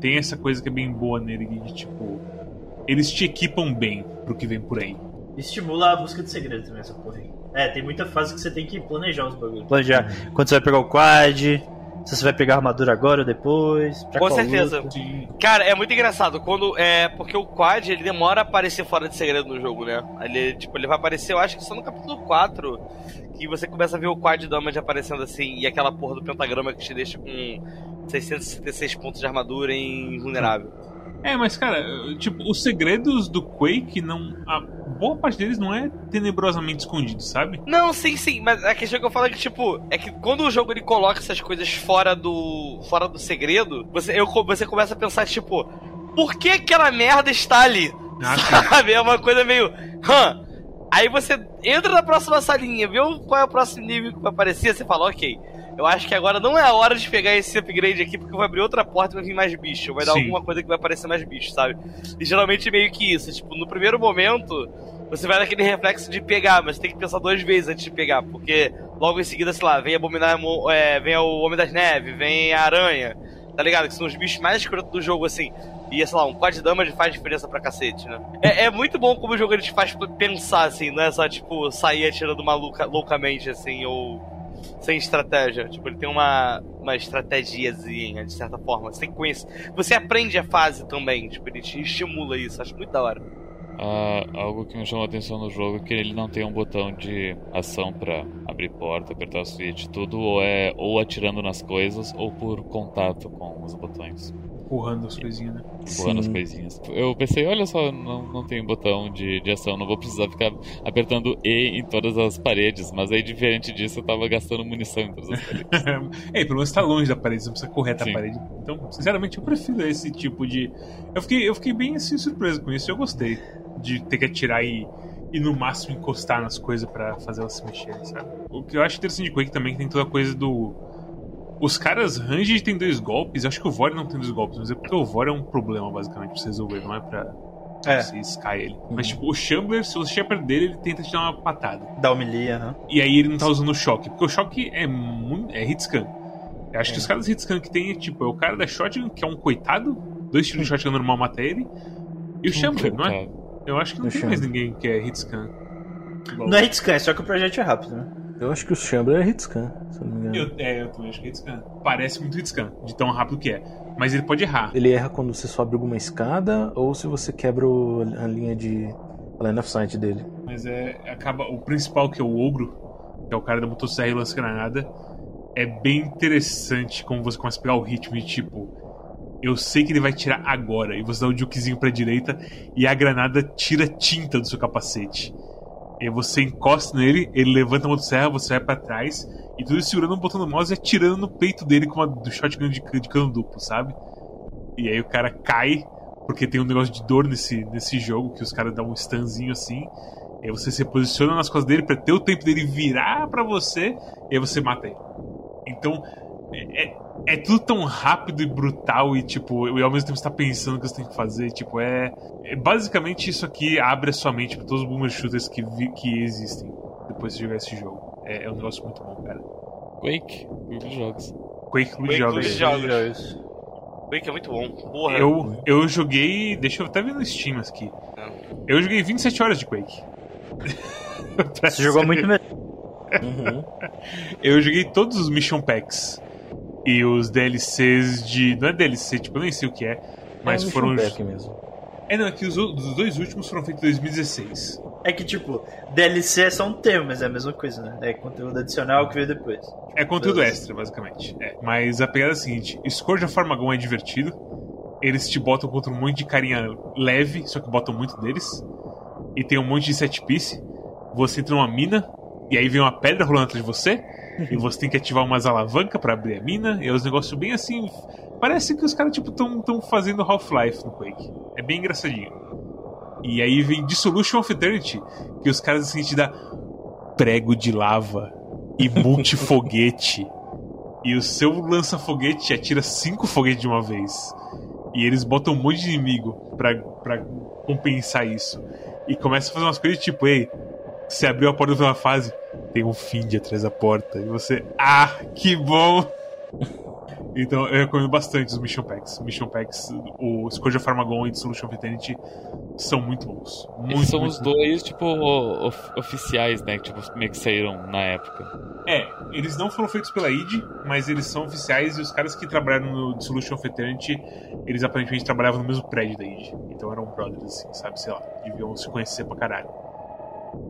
Tem essa coisa que é bem boa nele de, tipo. Eles te equipam bem pro que vem por aí. Estimula a busca de segredo também, essa porra aí. É, tem muita fase que você tem que planejar os bagulhos. Planejar quando você vai pegar o quad, se você vai pegar a armadura agora ou depois. Com certeza. Cara, é muito engraçado. quando é Porque o quad ele demora a aparecer fora de segredo no jogo, né? Ele, tipo, ele vai aparecer, eu acho que só no capítulo 4. Que você começa a ver o quad damage aparecendo assim. E aquela porra do pentagrama que te deixa com 666 pontos de armadura em vulnerável. É, mas cara, tipo, os segredos do Quake não. A boa parte deles não é tenebrosamente escondido, sabe? Não, sim, sim, mas a questão que eu falo é que, tipo, é que quando o jogo ele coloca essas coisas fora do. fora do segredo, você, eu, você começa a pensar, tipo, por que aquela merda está ali? Ah, sabe? É uma coisa meio. Hã? Aí você entra na próxima salinha, vê qual é o próximo nível que vai aparecer, você fala, ok eu acho que agora não é a hora de pegar esse upgrade aqui, porque vai abrir outra porta e vai vir mais bicho. Vai dar Sim. alguma coisa que vai aparecer mais bicho, sabe? E geralmente é meio que isso. Tipo, no primeiro momento, você vai naquele reflexo de pegar, mas tem que pensar duas vezes antes de pegar, porque logo em seguida, sei lá, vem Abominar, é, vem o Homem das Neves, vem a Aranha, tá ligado? Que são os bichos mais escrotos do jogo, assim. E, sei lá, um quad damage faz diferença pra cacete, né? É, é, muito bom como o jogo ele te faz pensar, assim, não é só, tipo, sair atirando maluca, loucamente, assim, ou sem estratégia. Tipo, ele tem uma, uma estratégiazinha, de certa forma. Você tem que conhecer. Você aprende a fase também. Tipo, ele te estimula isso. Acho muito da hora. Ah, algo que me chamou a atenção no jogo é que ele não tem um botão de ação para abrir porta, apertar o switch, tudo ou é ou atirando nas coisas ou por contato com os botões empurrando as coisinhas, né? Empurrando as coisinhas. Eu pensei, olha só, não, não tem botão de, de ação, não vou precisar ficar apertando E em todas as paredes. Mas aí, diferente disso, eu tava gastando munição em todas as paredes. <laughs> é, pelo menos tá longe da parede, você não precisa correr até a parede. Então, sinceramente, eu prefiro esse tipo de. Eu fiquei, eu fiquei bem assim surpreso com isso, eu gostei de ter que atirar e e no máximo encostar nas coisas para fazer elas se mexerem, sabe? O que eu acho interessante de Quake também é que tem toda a coisa do os caras Ranged tem dois golpes, eu acho que o Vor não tem dois golpes, mas é porque o Vor é um problema, basicamente, pra você resolver, não é pra é. você sky ele. Uhum. Mas, tipo, o Shambler, se você chega perto dele, ele tenta te dar uma patada. Dá humilha, né? E aí ele não tá usando o choque, porque o choque é muito. é hitscan. Eu acho é. que os caras hitscan que tem, tipo, é o cara da shotgun, que é um coitado, dois tiros de shotgun normal mata ele, e o Shambler, não é? Eu acho que não tem mais ninguém que é hitscan. Não é hitscan, é só que o projeto é rápido, né? Eu acho que o Chamber é hitscan, se eu não me engano. Eu, é, eu também acho que é hitscan. Parece muito hitscan, de tão rápido que é. Mas ele pode errar. Ele erra quando você sobe alguma escada ou se você quebra o, a linha de line of sight dele. Mas é. Acaba. O principal, que é o ogro, que é o cara da motosserra e lança granada, é bem interessante como você começa a pegar o ritmo de tipo. Eu sei que ele vai tirar agora. E você dá o jukezinho pra direita e a granada tira tinta do seu capacete. E você encosta nele, ele levanta a motosserra, você vai para trás, e tudo segurando um botão do mouse e atirando no peito dele com uma do shotgun de, de cano duplo, sabe? E aí o cara cai, porque tem um negócio de dor nesse, nesse jogo, que os caras dão um stunzinho assim. E aí você se posiciona nas costas dele para ter o tempo dele virar para você, e aí você mata ele. Então, é, é, é, tudo tão rápido e brutal e, tipo, e ao mesmo tempo você tá pensando o que você tem que fazer. Tipo, é, é basicamente isso aqui abre a sua mente pra todos os boomer shooters que, vi, que existem depois de jogar esse jogo. É, é, um negócio muito bom, cara. Quake, clube de jogos. Quake, clube de jogos. de jogos. Quake é muito bom. Porra. Eu, eu joguei. Deixa eu até ver no Steam aqui. Eu joguei 27 horas de Quake. <laughs> Você jogou muito mesmo. Uhum. <laughs> Eu joguei todos os Mission Packs e os DLCs de. Não é DLC, tipo, eu nem sei o que é, mas é foram. Mesmo. É, não, é que os, os, dois últimos foram feitos em 2016. É que, tipo, DLC é só um termo, mas é a mesma coisa, né? É conteúdo adicional que veio depois. É conteúdo extra, basicamente. É. Mas a pegada é a seguinte: Scourge of Armagon é divertido. Eles te botam contra um monte de carinha leve, só que botam muito deles. E tem um monte de set piece. Você entra numa mina, e aí vem uma pedra rolando atrás de você e você tem que ativar umas alavancas para abrir a mina. E é os negócios bem assim. Parece que os caras tipo estão fazendo Half-Life no Quake. É bem engraçadinho. E aí vem Dissolution of Eternity, que os caras assim te dá prego de lava e multifoguete. e o seu lança-foguete atira cinco foguetes de uma vez. E eles botam um monte de inimigo pra, pra compensar isso. E começa a fazer umas coisas tipo, ei, você abriu a porta de uma fase, tem um Find atrás da porta. E você, ah, que bom! <laughs> Então eu recomendo bastante os Mission Packs. Mission Packs, o Scourge of Armagon e Dissolution of Eternity são muito bons. Muito, Eles são muito os dois, tipo, of- oficiais, né? Que tipo, meio que saíram na época. É, eles não foram feitos pela id, mas eles são oficiais e os caras que trabalharam no Dissolution of Eternity, eles aparentemente trabalhavam no mesmo prédio da id. Então eram brothers, assim, sabe? Sei lá, deviam se conhecer pra caralho.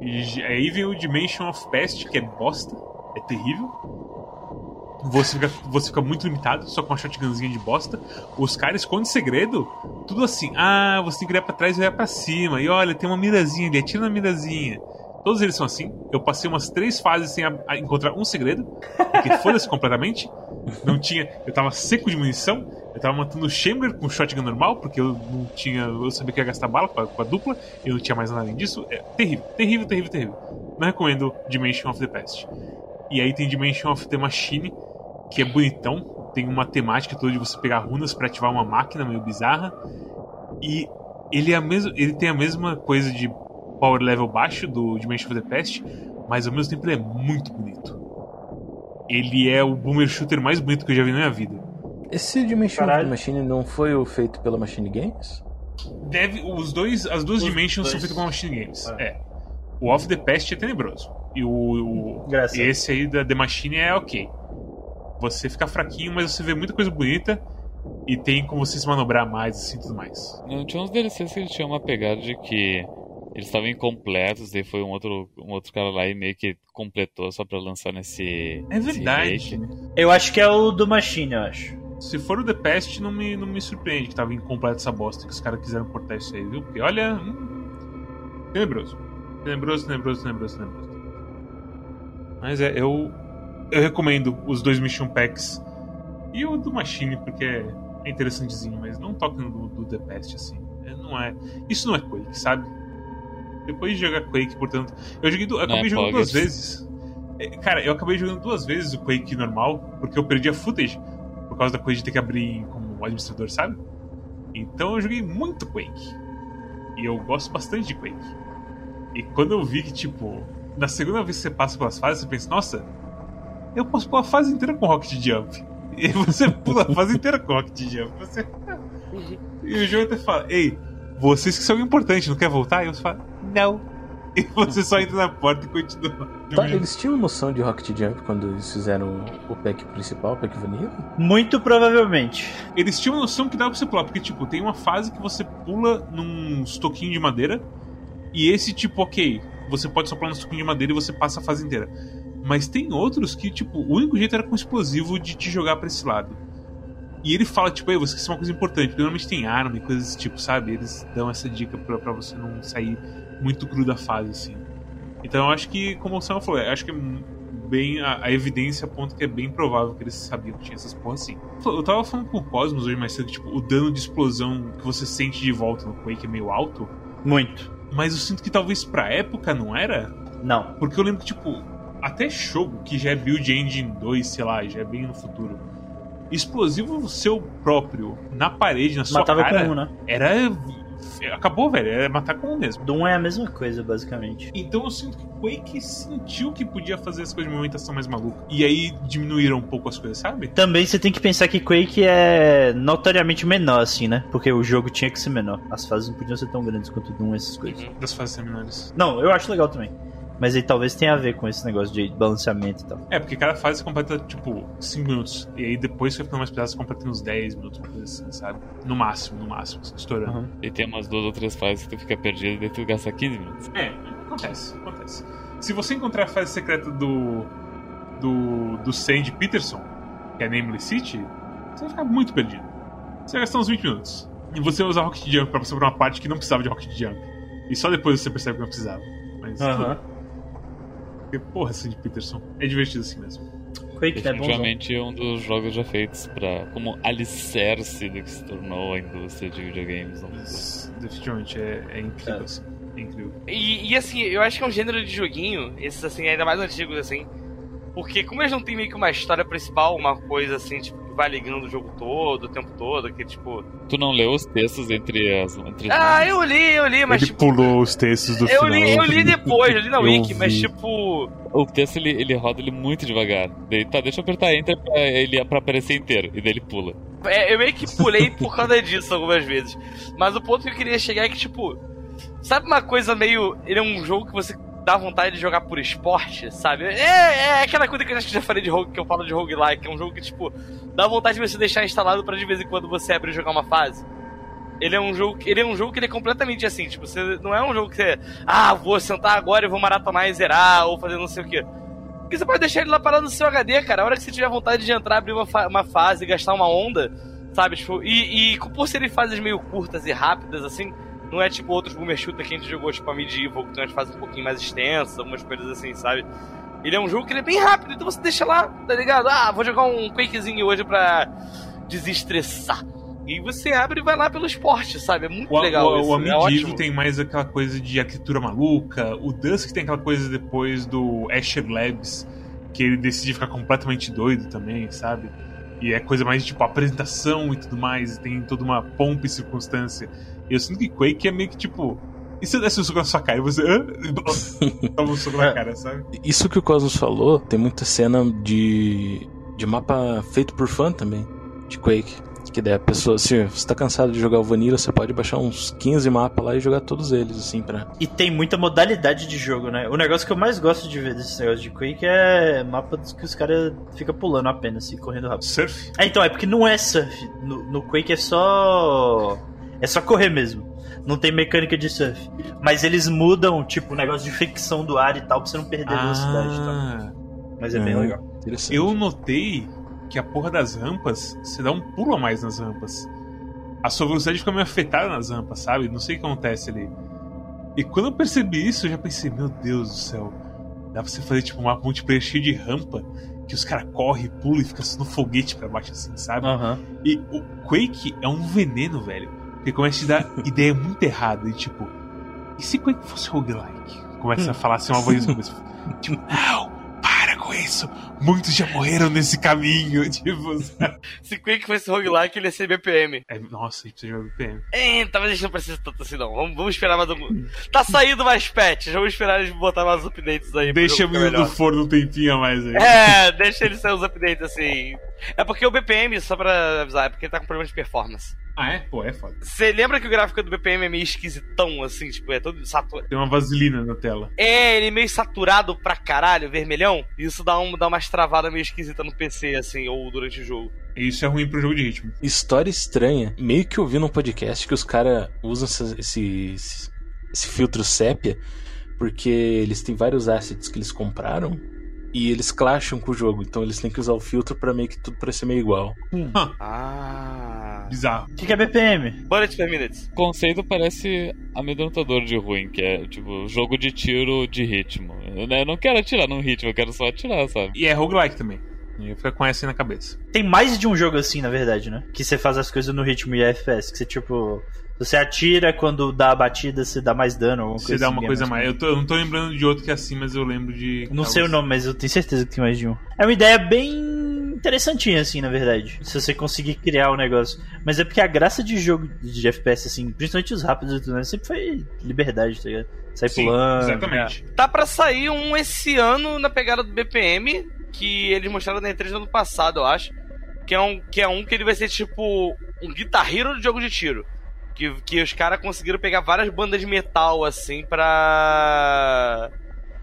E vem o Dimension of Past, que é bosta, é terrível. Você fica, você fica muito limitado, só com uma shotgunzinha de bosta. Os caras escondem segredo, tudo assim. Ah, você tem que olhar pra trás e olhar pra cima. E olha, tem uma mirazinha ali, atira na mirazinha. Todos eles são assim. Eu passei umas três fases sem a- a encontrar um segredo. Porque foda-se <laughs> completamente. Não tinha. Eu tava seco de munição. Eu tava matando o Chamber com shotgun normal, porque eu não tinha. Eu sabia que ia gastar bala com a, dupla. E eu não tinha mais nada além disso. É terrível, terrível, terrível, terrível. Não recomendo Dimension of the Past. E aí tem Dimension of the Machine, que é bonitão. Tem uma temática toda de você pegar runas pra ativar uma máquina meio bizarra. E ele, é a mesma, ele tem a mesma coisa de power level baixo do Dimension of the Past, mas ao mesmo tempo ele é muito bonito. Ele é o boomer shooter mais bonito que eu já vi na minha vida. Esse Dimension of Caralho. the Machine não foi o feito pela Machine Games? Deve, os dois, as duas Os Dimensions são dois. feitas pela Machine Games. É. É. O Of the Past é tenebroso. E o, o Graças. esse aí da The Machine é ok. Você fica fraquinho, mas você vê muita coisa bonita e tem como você se manobrar mais assim tudo mais. Não tinha uns DLCs que eles tinham uma pegada de que eles estavam incompletos, daí foi um outro, um outro cara lá e meio que completou só pra lançar nesse. É nesse verdade. remake. Eu acho que é o do Machine, eu acho. Se for o The Past, não me, não me surpreende que tava incompleto essa bosta que os caras quiseram cortar isso aí, viu? Porque olha. hum, tenebroso. Tenebroso, tenebroso, tenebroso, tenebroso. Mas é, eu. Eu recomendo os dois Mission Packs e o do Machine, porque é, é interessantezinho, mas não toque no do, do The Past, assim. É, não é. Isso não é Quake, sabe? Depois de jogar Quake, portanto. Eu joguei eu Não é acabei jogando duas vezes. Cara, eu acabei jogando duas vezes o Quake normal, porque eu perdi a footage por causa da coisa de ter que abrir como administrador, sabe? Então eu joguei muito Quake. E eu gosto bastante de Quake. E quando eu vi que, tipo, na segunda vez que você passa pelas fases, você pensa, nossa, eu posso pular a fase inteira com Rocket Jump. <laughs> E você pula a fase inteira com Rocket Jump. Você... <laughs> E o jogo até fala, ei, você esqueceu algo importante, não quer voltar? E você fala, não. <laughs> E você só entra na porta e continua. Tá, eles tinham noção de Rocket Jump quando eles fizeram o pack principal, o pack vanilla? Muito provavelmente. Eles tinham noção que dava pra você pular, porque, tipo, tem uma fase que você pula num estoquinho de madeira, e esse, tipo, ok, você pode só pular no estoquinho de madeira e você passa a fase inteira. Mas tem outros que, tipo, o único jeito era com explosivo de te jogar pra esse lado. E ele fala, tipo, ei, você esqueceu uma coisa importante, normalmente tem arma e coisas desse tipo, sabe? Eles dão essa dica pra, pra você não sair muito cru da fase, assim. Então eu acho que, como o Sam falou, eu acho que é bem. A, a evidência aponta que é bem provável que eles sabiam que tinha essas porras assim. Eu tava falando com o Cosmos hoje mais cedo, tipo, o dano de explosão que você sente de volta no Quake é meio alto. Muito. Mas eu sinto que talvez pra época não era. Não. Porque eu lembro que, tipo, até jogo que já é Build Engine 2, sei lá, já é bem no futuro. Explosivo seu próprio na parede, na sua Matava cara, com um, né? era. Acabou, velho. Era matar com um mesmo. Doom é a mesma coisa, basicamente. Então eu sinto que Quake sentiu que podia fazer as coisas de movimentação mais maluca. E aí diminuíram um pouco as coisas, sabe? Também você tem que pensar que Quake é notoriamente menor, assim, né? Porque o jogo tinha que ser menor. As fases não podiam ser tão grandes quanto Doom, essas coisas. Das fases terminais. Não, eu acho legal também. Mas aí talvez tenha a ver com esse negócio de balanceamento e tal. É, porque cada fase completa, tipo, 5 minutos. E aí depois que vai ficando mais pesado, você completa uns 10 minutos, uma coisa assim, sabe? No máximo, no máximo, assim, estourando. Uhum. E tem umas duas ou três fases que tu fica perdido e daí tu gasta 15 minutos. É, acontece, acontece. Se você encontrar a fase secreta do. do. do Sandy Peterson, que é Namely City, você vai ficar muito perdido. Você vai gastar uns 20 minutos. E você vai usar Rocket Jump pra passar por uma parte que não precisava de Rocket Jump. E só depois você percebe que não precisava. Mas. Aham. Porque, porra, Sandy Peterson. É divertido assim mesmo. Quake é bom. Definitivamente um dos jogos já feitos pra, como alicerce do que se tornou a indústria de videogames. Mas, definitivamente é, é incrível É. assim. É incrível. E, e, assim, eu acho que é um gênero de joguinho, esses assim, ainda mais antigos assim. Porque como eles não tem meio que uma história principal, uma coisa assim, tipo, vai ligando o jogo todo, o tempo todo, que tipo. Tu não leu os textos entre as. Entre as Ah, linhas? eu li, eu li, mas Ele tipo. pulou os textos do Eu final. li, eu li <laughs> depois, eu li na Eu Wiki, mas vi. tipo. o texto ele, ele roda ele muito devagar. Daí, tá, deixa eu apertar Enter pra, ele, pra aparecer inteiro. E daí ele pula. É, eu meio que pulei por causa disso algumas vezes. Mas o ponto que eu queria chegar é que, tipo, sabe uma coisa meio. Ele é um jogo que você dá vontade de jogar por esporte, sabe? É, é aquela coisa que eu já falei de rogue, que eu falo de roguelike, é um jogo que, tipo, dá vontade de você deixar instalado para de vez em quando você abrir e jogar uma fase. Ele é um jogo, ele é um jogo que ele é completamente assim, tipo, você não é um jogo que você, ah, vou sentar agora e vou maratonar e zerar ou fazer não sei o quê. Porque você pode deixar ele lá parado no seu HD, cara. A hora que você tiver vontade de entrar, abrir uma, fa uma fase, gastar uma onda, sabe? Tipo, e, e por serem fases meio curtas e rápidas, assim, não é tipo outros boomer shooter que a gente jogou, tipo a Medieval, que tem umas fases um pouquinho mais extensas, algumas coisas assim, sabe? Ele é um jogo que ele é bem rápido, então você deixa lá, tá ligado? Ah, vou jogar um Quakezinho hoje pra desestressar. E você abre e vai lá pelo esporte, sabe? É muito o, legal o, isso. O Amidivo é tem mais aquela coisa de arquitetura maluca. O Dusk tem aquela coisa depois do Asher Labs, que ele decide ficar completamente doido também, sabe? E é coisa mais tipo apresentação e tudo mais, e tem toda uma pompa e circunstância. E eu sinto que Quake é meio que tipo. E se eu desse um soco na sua cara e você. Toma <laughs> <laughs> um soco na é, cara, sabe? Isso que o Cosmos falou, tem muita cena de. de mapa feito por fã também, de Quake. Que daí a pessoa, se você tá cansado de jogar o Vanilla, você pode baixar uns 15 mapas lá e jogar todos eles, assim, pra. E tem muita modalidade de jogo, né? O negócio que eu mais gosto de ver desse negócio de Quake é mapa que os caras ficam pulando apenas, assim, correndo rápido. Surf? É, então, é porque não é surf. No, no Quake é só. É só correr mesmo. Não tem mecânica de surf. Mas eles mudam, tipo, o negócio de fricção do ar e tal, pra você não perder a velocidade ah, Mas é, é bem legal. Eu notei que a porra das rampas, você dá um pulo a mais nas rampas. A sua velocidade fica meio afetada nas rampas, sabe? Não sei o que acontece ali. E quando eu percebi isso, eu já pensei, meu Deus do céu. Dá pra você fazer tipo um mapa multiplayer cheio de rampa, que os caras correm, pulam e ficam no foguete pra baixo assim, sabe? Uhum. E o Quake é um veneno, velho. Porque começa a te dar ideia muito errada. E tipo, e se Quake fosse roguelike? Começa a falar assim uma voz. <laughs> tipo, não! para com isso. Muitos já morreram nesse caminho. <laughs> Tipo, se Quake fosse roguelike, ele ia ser BPM. É, nossa, ele precisa de BPM. Eita, mas a gente não precisa tanto assim, não. Vamos, vamos esperar mais um. Tá saindo mais patches. Vamos esperar eles botar mais updates aí. Deixa o menino do forno um tempinho a mais aí. É, deixa ele sair os updates assim. É porque o BPM, só pra avisar, é porque ele tá com problema de performance. Ah, é? Pô, é foda. Você lembra que o gráfico do BPM é meio esquisitão, assim, tipo, é todo saturado. Tem uma vaselina na tela. É, ele é meio saturado pra caralho, vermelhão. Isso dá, um, dá umas travadas meio esquisitas no PC, assim, ou durante o jogo. Isso é ruim pro jogo de ritmo. História estranha. Meio que eu vi num podcast que os caras usam esse, esse, esse filtro sépia porque eles têm vários assets que eles compraram e eles clasham com o jogo, então eles têm que usar o filtro para meio que tudo parecer meio igual. Hum. Ah. Bizarro. O que, que é BPM? Bullet per minute. O conceito parece amedrontador de ruim, que é tipo jogo de tiro de ritmo. Eu não quero atirar num ritmo, eu quero só atirar, sabe? E é roguelike também. E fica com essa na cabeça. Tem mais de um jogo assim, na verdade, né? Que você faz as coisas no ritmo e FPS. Que você, tipo, você atira, quando dá a batida, você dá mais dano. Você dá assim, uma coisa mais. Eu, tô, eu, não tô lembrando de outro que é assim, mas eu lembro de. Não sei o nome, mas eu tenho certeza que tem mais de um. É uma ideia bem interessantinha, assim, na verdade. Se você conseguir criar o um negócio. Mas é porque a graça de jogo de FPS, assim, principalmente os rápidos e tudo mais, sempre foi liberdade, tá ligado? Sai Sim, pulando. Exatamente. É. Tá pra sair um esse ano na pegada do BPM, que eles mostraram na E3 do ano passado, eu acho. Que é um que, é um que ele vai ser tipo um guitarreiro de jogo de tiro. Que, que os caras conseguiram pegar várias bandas de metal, assim, pra.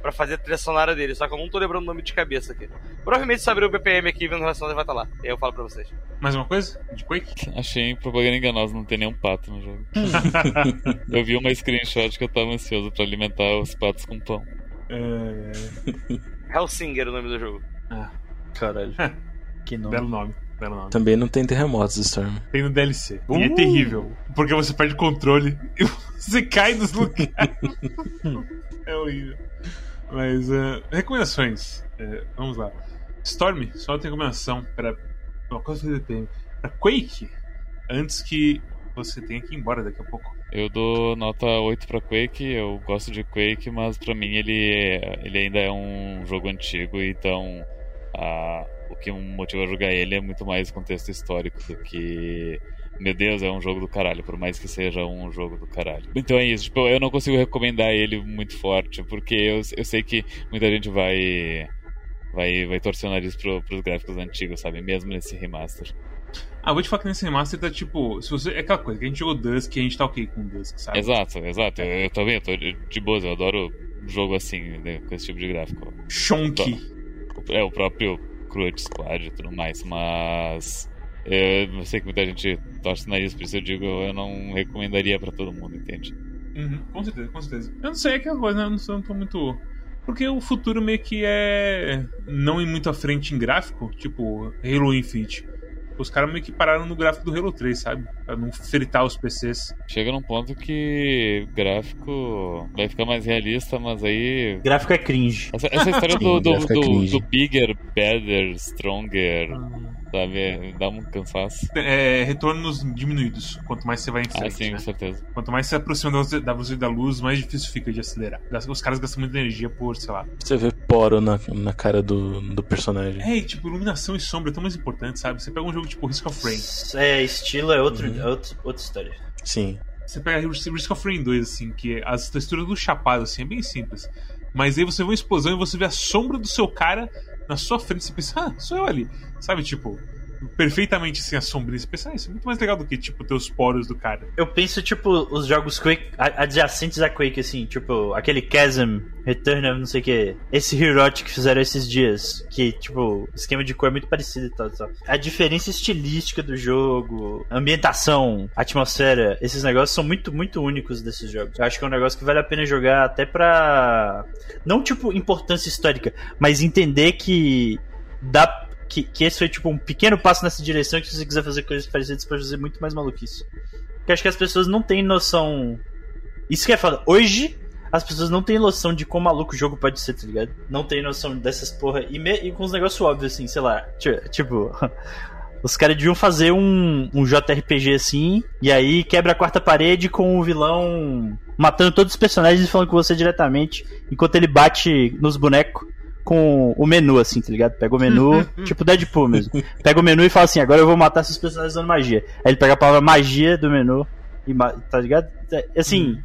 pra fazer a trilha sonora dele. Só que eu não tô lembrando o nome de cabeça aqui. Provavelmente se abrir o BPM aqui vendo o relacionado vai estar tá lá. E aí eu falo pra vocês. Mais uma coisa? De Quake? Achei propaganda enganosa, não tem nenhum pato no jogo. <laughs> eu vi uma screenshot que eu tava ansioso pra alimentar os patos com pão. É... Hellsinger é o nome do jogo. Ah. Caralho. <laughs> que nome. Belo nome. Nome. Também não tem terremotos, Storm. Tem no DLC. Uh! E é terrível. Porque você perde o controle e você cai nos lugares. <laughs> é horrível. Mas, uh, recomendações. Uh, vamos lá. Storm, só tem recomendação para uma coisa que tem. Pra Quake, antes que você tenha que ir embora daqui a pouco. Eu dou nota 8 pra Quake, eu gosto de Quake, mas pra mim ele, é, ele ainda é um jogo antigo, então o que me motiva a jogar ele é muito mais contexto histórico do que meu Deus, é um jogo do caralho, por mais que seja um jogo do caralho. Então é isso, tipo, eu não consigo recomendar ele muito forte, porque eu, eu sei que muita gente vai vai, vai torcer o nariz pro, pros gráficos antigos, sabe? Mesmo nesse remaster. Ah, vou te falar que nesse remaster tá tipo. Se você, é aquela coisa, que a gente jogou Dusk e a gente tá ok com Dusk, sabe? Exato, exato. Eu, eu também, eu tô de boas, eu adoro jogo assim, né, com esse tipo de gráfico. Shonky. É, o próprio Cruel Squad e tudo mais, mas. Eu sei que muita gente torce o nariz, por isso eu digo, eu não recomendaria pra todo mundo, entende? Uhum, com certeza, com certeza. Eu não sei, é aquela coisa, né? Eu não, sou, não tô muito. Porque o futuro meio que é. Não ir muito à frente em gráfico, tipo Halo Infinite os caras meio que pararam no gráfico do Halo 3, sabe? Pra não fritar os PCs. Chega num ponto que o gráfico vai ficar mais realista, mas aí. Gráfico é cringe. Essa, essa história Sim, do, do, é do, do, bigger, better, stronger. Ah sabe? Dá um cansaço. É, retornos diminuídos, quanto mais você vai em ah, frente. Ah, sim, né? com certeza. Quanto mais você aproxima da velocidade da luz, mais difícil fica de acelerar. Os caras gastam muita energia por, sei lá. Você vê poro na, na cara do, do personagem. É, e, tipo, iluminação e sombra é tão mais importante, sabe? Você pega um jogo tipo Risk of Rain. É, estilo é outro, uhum. é outro, outra história. Sim. Você pega Risk of Rain 2, assim, que as texturas do chapado, assim, é bem simples. Mas aí você vê uma explosão e você vê a sombra do seu cara na sua frente. Você pensa, ah, sou eu ali. Sabe, tipo, perfeitamente sem assim, a sombrinha. Você isso é muito mais legal do que, tipo, ter os poros do cara. Eu penso, tipo, os jogos Quake, adjacentes a Quake, assim, tipo, aquele Chasm, Return of não sei o que, esse Heroic que fizeram esses dias, que, tipo, o esquema de cor é muito parecido e tal, tal. A diferença estilística do jogo, ambientação, atmosfera, esses negócios são muito, muito únicos desses jogos. Eu acho que é um negócio que vale a pena jogar até pra. Não, tipo, importância histórica, mas entender que dá que, que esse foi tipo um pequeno passo nessa direção que se você quiser fazer coisas parecidas pode fazer muito mais maluquice. Porque acho que as pessoas não têm noção. Isso que é foda. Hoje, as pessoas não têm noção de quão maluco o jogo pode ser, tá ligado? Não tem noção dessas porra. E, me... e com uns negócios óbvios, assim, sei lá. <laughs> Tipo. Os caras deviam fazer um, um JRPG assim, e aí quebra a quarta parede com o vilão matando todos os personagens e falando com você diretamente, enquanto ele bate nos bonecos com o menu, assim, tá ligado? Pega o menu, tipo Deadpool mesmo. Pega o menu e fala assim: agora eu vou matar esses personagens usando magia. Aí ele pega a palavra magia do menu e tá ligado? É, assim.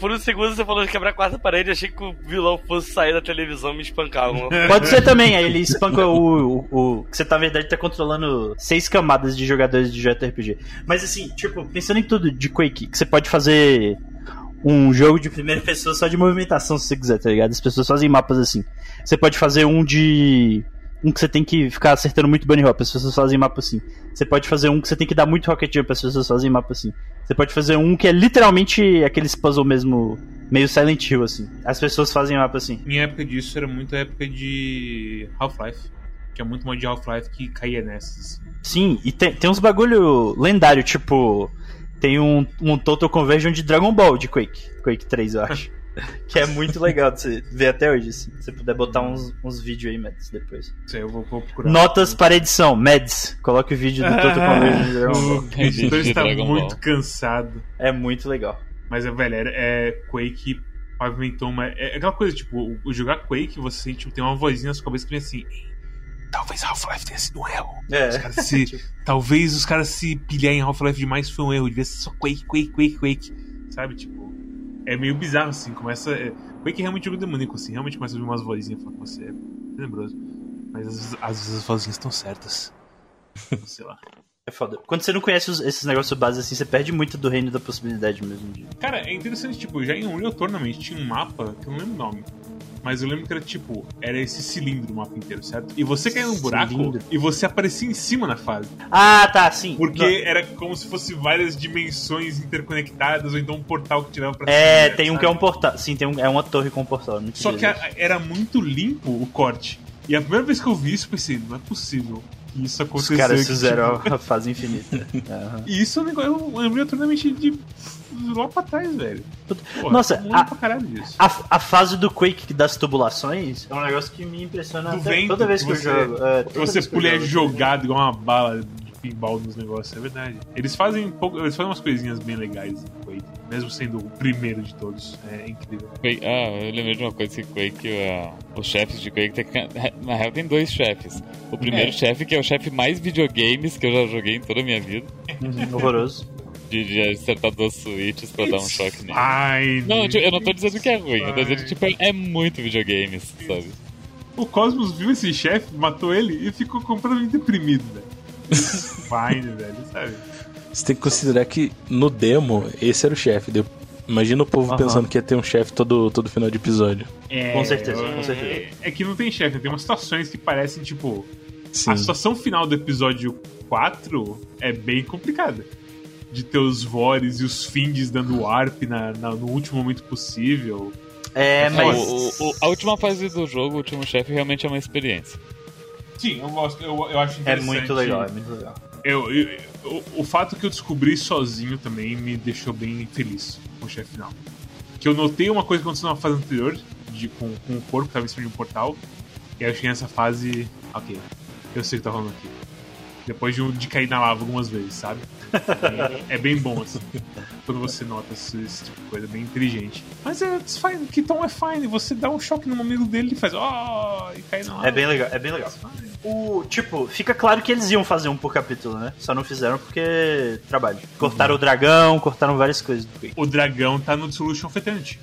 Por um segundo você falou de quebrar a quarta parede, achei que o vilão fosse sair da televisão e me espancar. Pode ser também, aí ele espanca o, o, o, Que você tá, na verdade, tá controlando seis camadas de jogadores de JRPG. Mas assim, tipo, pensando em tudo de Quake, que você pode fazer um jogo de primeira pessoa só de movimentação, se você quiser, tá ligado? As pessoas fazem mapas assim. Você pode fazer um de. Um que você tem que ficar acertando muito bunny hop, as pessoas fazem mapa assim. Você pode fazer um que você tem que dar muito rocket jump, as pessoas fazem mapa assim. Você pode fazer um que é literalmente aqueles puzzle mesmo, meio Silent Hill, assim. As pessoas fazem mapa assim. Minha época disso era muito a época de Half-Life. Que é muito mod de Half-Life que caía nessas. Assim. Sim, e tem, tem uns bagulho lendário, tipo. Tem um, um Total Conversion de Dragon Ball de Quake. Quake 3, eu acho. <laughs> que é muito legal de você ver até hoje. Assim. Se você puder botar uns, uns vídeos aí, Mads, depois. Sim, eu vou, vou procurar. Notas para edição, Mads. Coloque o vídeo do Total Conversion de Dragon Ball. O editor está muito cansado. É muito legal. Mas, velho, é, é Quake pavimentou uma. É aquela coisa, tipo, o jogar Quake, você tipo, tem uma vozinha na sua cabeça que vem assim talvez Half-Life tenha sido um erro. É. Os se, <laughs> tipo... Talvez os caras se pilharem em Half-Life demais foi um erro. Devia ser só Quake, Quake, Quake, Quake. Sabe? Tipo. É meio bizarro, assim. Começa. É... Quake é realmente jogo demoníaco, assim. Realmente começa a ouvir umas vozinhas falando com você. É tenebroso. Mas às, às vezes as vozinhas estão certas. <laughs> Sei lá. É foda. Quando você não conhece os, esses negócios básicos assim, você perde muito do reino da possibilidade mesmo. De... Cara, é interessante, tipo, já em Unreal Tournament tinha um mapa que eu não lembro o nome mas eu lembro que era tipo, era esse cilindro o mapa inteiro, certo? E você caía num buraco cilindro. e você aparecia em cima na fase. Ah, tá, sim. Porque Não. era como se fosse várias dimensões interconectadas, ou então um portal que tirava pra É, cima, tem sabe? um que é um portal. Sim, tem um, é uma torre com um portal. Só que a, era muito limpo o corte. E a primeira vez que eu vi isso, eu pensei, não é possível que isso aconteceu. Os caras fizeram tipo... <laughs> a fase infinita. Uhum. E isso é um negócio, eu lembrei totalmente de lá pra trás, velho. Porra, Nossa, a, a, a, fase do Quake das tubulações é um negócio que me impressiona até, vento, toda vez que, você, eu jogo. É, você pulha jogado igual uma bala de pinball nos negócios, é verdade. Eles fazem pouco, eles fazem umas coisinhas bem legais em Quake, mesmo sendo o primeiro de todos. É incrível. Ah, eu lembrei de uma coisa que Quake, uh, os chefes de Quake, tem, <laughs> na real tem dois chefes. O primeiro é. chefe, que é o chefe mais videogames que eu já joguei em toda a minha vida. Horroroso de, de acertar duas switches pra dar um choque nele. Ai, não, tipo, eu não tô dizendo que é ruim, eu tô dizendo que tipo, é muito videogames, sabe? O Cosmos viu esse chefe, matou ele e ficou completamente deprimido, velho. <laughs> Fine, velho, sabe? Você tem que considerar que no demo, esse era o chefe. Imagina o povo uhum. pensando que ia ter um chefe todo, todo final de episódio. É, com certeza, com certeza. É, é que não tem chefe, tem umas situações que parecem, tipo. Sim. A situação final do episódio 4 é bem complicada de ter os Vores e os Finds dando warp na, na, no último momento possível. É, mas. O, o, a última fase do jogo, o último chefe, realmente é uma experiência. Sim, eu gosto, eu, eu acho é interessante. É muito legal, é muito legal. Eu, eu, eu, o fato que eu descobri sozinho também me deixou bem feliz com o chefe final. Que eu notei uma coisa que aconteceu na fase anterior, de, com, com o corpo que estava em cima de um portal, e aí eu cheguei nessa fase. Ok, eu sei o que tá rolando aqui. Depois de, de cair na lava algumas vezes, sabe? É, é, bem bom, assim. Quando você nota esse, esse, tipo de coisa, bem inteligente. Mas é fine, que tom é fine. Você dá um choque no amigo dele e faz. Oh! E cai na. É bem legal, é bem legal. O, tipo, fica claro que eles iam fazer um por capítulo, né? Só não fizeram porque trabalho. Cortaram uhum. o dragão, cortaram várias coisas. O dragão tá no Dissolution Fetante.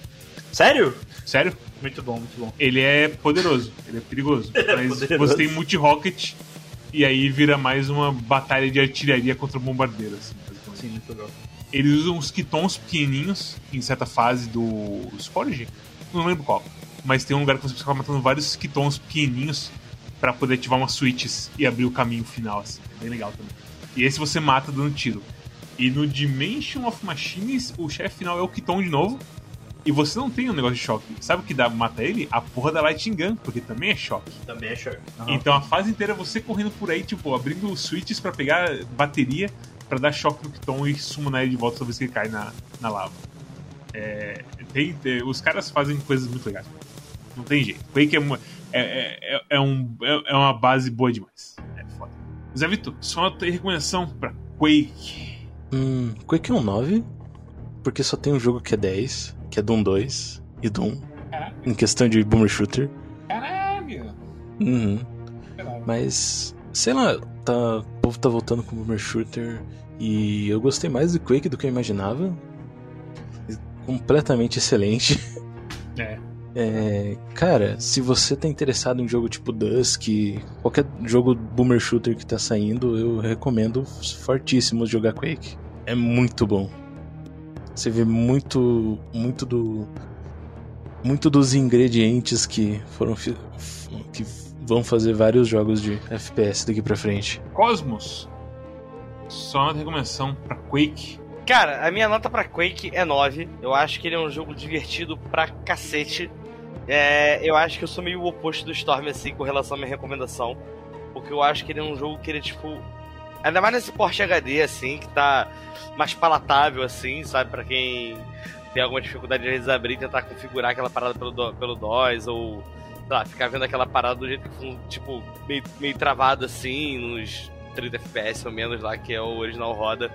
Sério? Sério? Muito bom, muito bom. Ele é poderoso, ele é perigoso. <laughs> É mas poderoso. você tem multi-rocket e aí vira mais uma batalha de artilharia contra bombardeiro, assim, Sim, muito legal. Eles usam uns kitons pequenininhos em certa fase do Scourge, não lembro qual, mas tem um lugar que você precisa matando vários kitons pequenininhos para poder ativar umas switches e abrir o caminho final, assim. É bem legal também. E esse você mata dando tiro. E no Dimension of Machines, o chefe final é o Kiton de novo, e você não tem um negócio de choque. Sabe o que dá mata ele? A porra da Lightning Gun, porque também é choque. Também é choque. Uhum. Então a fase inteira é você correndo por aí, tipo, abrindo switches para pegar bateria para dar choque no Kiton e summonar ele de volta toda vez que ele cai na, na lava. É, tem, tem, os caras fazem coisas muito legais. Não tem jeito. Quake é, é, é, é, um, é, é uma base boa demais. É foda. Zé Vitor, só tem recomendação pra Quake. Hum, Quake é um 9, porque só tem um jogo que é 10 que é Doom 2 e Doom. Caraca. Em questão de boomer shooter. Caralho! Uhum. Mas, sei lá, tá, o povo tá voltando com boomer shooter e eu gostei mais do Quake do que eu imaginava. Completamente excelente. É. É, cara, se você tá interessado em jogo tipo Dusk, qualquer jogo boomer shooter que tá saindo, eu recomendo fortíssimo jogar Quake. É muito bom. Você vê muito, muito do, muito dos ingredientes que foram que vão fazer vários jogos de FPS daqui para frente. Cosmos. Só uma recomendação para Quake. Cara, a minha nota para Quake é 9. Eu acho que ele é um jogo divertido pra cacete. É, eu acho que eu sou meio o oposto do Storm assim com relação à minha recomendação. Porque eu acho que ele é um jogo que ele, tipo, Ainda mais nesse porte HD, assim, que tá mais palatável, assim, sabe? Pra quem tem alguma dificuldade de vezes abrir e tentar configurar aquela parada pelo, pelo DOS, ou, lá, ficar vendo aquela parada do jeito que, tipo, meio, meio travado, assim, nos 30 FPS ou menos lá, que é o original roda.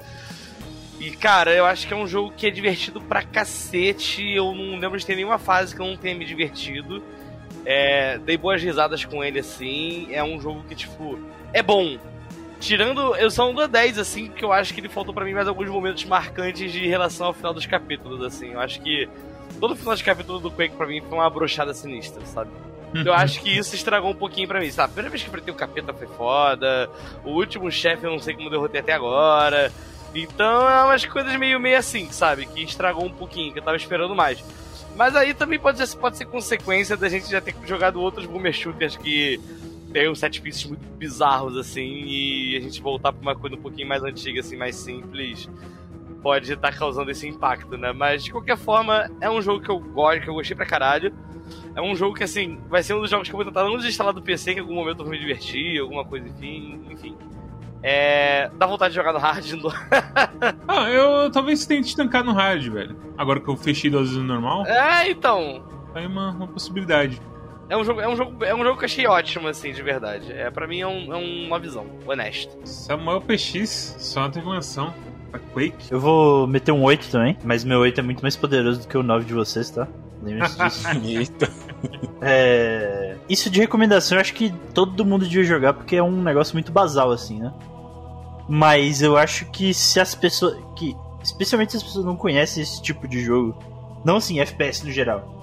E, cara, eu acho que é um jogo que é divertido pra cacete. Eu não lembro de ter nenhuma fase que eu não tenha me divertido. É, dei boas risadas com ele, assim. É um jogo que, tipo, é bom. Tirando, eu sou um do 10, assim, que eu acho que ele faltou para mim mais alguns momentos marcantes de relação ao final dos capítulos, assim. Eu acho que todo final de capítulo do Quake pra mim foi uma brochada sinistra, sabe? Eu acho que isso estragou um pouquinho pra mim, sabe? A primeira vez que enfrentei o capeta foi foda. O último chefe eu não sei como derrotei até agora. Então é umas coisas meio, meio assim, sabe? Que estragou um pouquinho, que eu tava esperando mais. Mas aí também pode ser, pode ser consequência da gente já ter jogado outros boomer shooters que tem uns set pieces muito bizarros, assim, e a gente voltar pra uma coisa um pouquinho mais antiga, assim, mais simples, pode estar tá causando esse impacto, né? Mas, de qualquer forma, é um jogo que eu gosto, que eu gostei pra caralho. É um jogo que, assim, vai ser um dos jogos que eu vou tentar não desinstalar do PC, que em algum momento eu vou me divertir, alguma coisa, enfim, enfim. É. Dá vontade de jogar no hard. <laughs> Ah, eu talvez tente tancar no hard, velho. Agora que eu fechei no normal. É, então. Aí é uma, uma possibilidade. É um jogo, é um jogo, é um jogo que eu achei ótimo, assim, de verdade. É, pra mim é, um, é uma visão honesta. Samuel PX, só uma recomendação. Pra Quake. Eu vou meter um 8 também, mas meu 8 é muito mais poderoso do que o 9 de vocês, tá? Lembre-se disso. <laughs> Eita. É... Isso de recomendação eu acho que todo mundo devia jogar porque é um negócio muito basal, assim, né? Mas eu acho que se as pessoas. que Especialmente se as pessoas não conhecem esse tipo de jogo. Não assim, FPS no geral.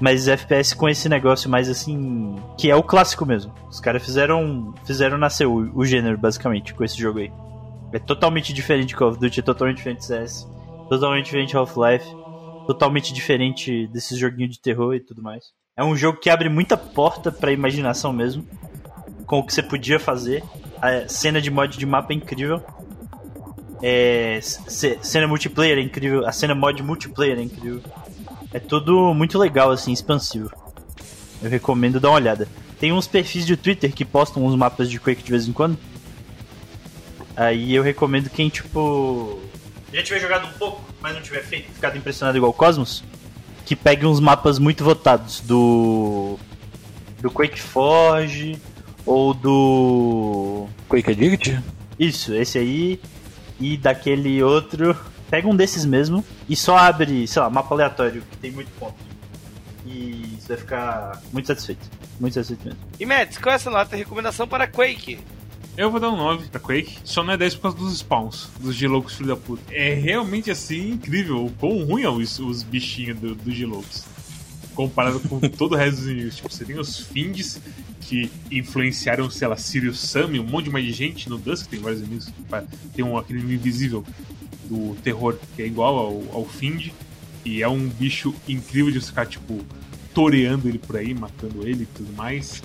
Mas FPS com esse negócio mais assim. Que é o clássico mesmo. Os caras fizeram. Fizeram nascer o, o gênero, basicamente, com esse jogo aí. É totalmente diferente de Call of Duty, é totalmente diferente de CS, totalmente diferente de Half-Life, totalmente diferente desses joguinhos de terror e tudo mais. É um jogo que abre muita porta pra imaginação mesmo, com o que você podia fazer. A cena de mod de mapa é incrível. É, cena multiplayer é incrível, a cena mod multiplayer é incrível. É tudo muito legal, assim, expansivo. Eu recomendo dar uma olhada. Tem uns perfis de Twitter que postam uns mapas de Quake de vez em quando. Aí eu recomendo quem, tipo. Já tiver jogado um pouco, mas não tiver feito, ficado impressionado igual o Cosmos, que pegue uns mapas muito votados do. do Quake Forge ou do. Quake Addict? Isso, esse aí. E daquele outro pega um desses mesmo e só abre, sei lá, mapa aleatório, que tem muito ponto. E você vai ficar muito satisfeito. Muito satisfeito mesmo. E Mads, qual é essa nota de recomendação para Quake? Eu vou dar um 9 pra Quake. Só não é 10 por causa dos spawns, dos G-Loucos filho da puta. É realmente assim incrível o quão ruim são os, os bichinhos do, do G-Loucos. Comparado com <laughs> todo o resto dos inimigos. Tipo, você tem os Finds que influenciaram, sei lá, Sirius Sam e um monte de mais de gente no Dusk, tem vários inimigos. Tem um, aquele invisível do terror, que é igual ao, ao Find. E é um bicho incrível de ficar, tipo, toreando ele por aí, matando ele e tudo mais.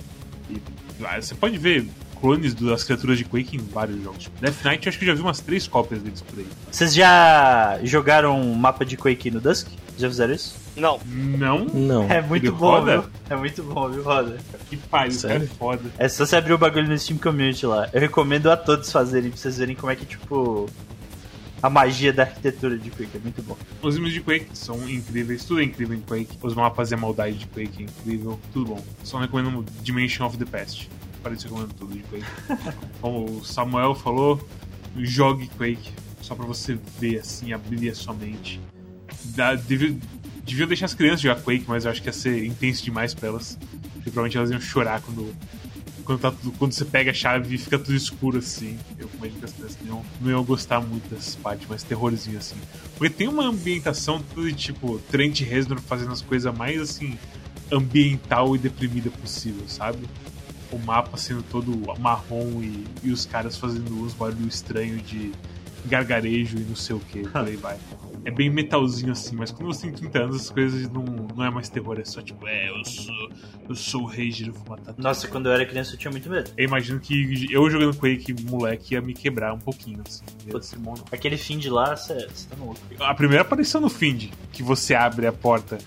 E ah, você pode ver clones das criaturas de Quake em vários jogos. Tipo, Death Knight, eu acho que já vi umas três cópias deles por aí. Vocês já jogaram um mapa de Quake no Dusk? Já fizeram isso? Não. Não? Não. É muito Ele bom, roda? viu? É muito bom, viu, Roda? Que pariu, é foda. É só você abrir o bagulho no Steam Community lá. Eu recomendo a todos fazerem, pra vocês verem como é que, tipo, a magia da arquitetura de Quake, é muito bom. Os inimigos de Quake são incríveis, tudo é incrível em Quake. Os mapas e a maldade de Quake é incrível, tudo bom. Só recomendo Dimension of the Past. Parece recomendo tudo de Quake. <laughs> Como o Samuel falou, jogue Quake, só pra você ver assim, abrir a sua mente. Dá, devia, devia deixar as crianças jogar Quake, mas eu acho que ia ser intenso demais pra elas. Porque provavelmente elas iam chorar quando quando, tá tudo, quando você pega a chave e fica tudo escuro assim. Eu imagino que as crianças não, não iam gostar muito dessas partes, mas terrorzinho assim. Porque tem uma ambientação tudo de tipo Trent Reznor fazendo as coisas mais assim ambiental e deprimida possível, sabe? O mapa sendo todo marrom e, e os caras fazendo uns barulhos estranhos de gargarejo e não sei o que, por aí vai. <laughs> É bem metalzinho assim, mas quando você tem 30 anos, as coisas não, não é mais terror, é só tipo, é, eu sou, eu sou o rei, eu vou matar tudo. Nossa, quando eu era criança eu tinha muito medo. Eu imagino que eu jogando Quake, moleque, ia me quebrar um pouquinho, assim. Putz, aquele Find lá, você tá maluco. A primeira aparição no Find, que você abre a porta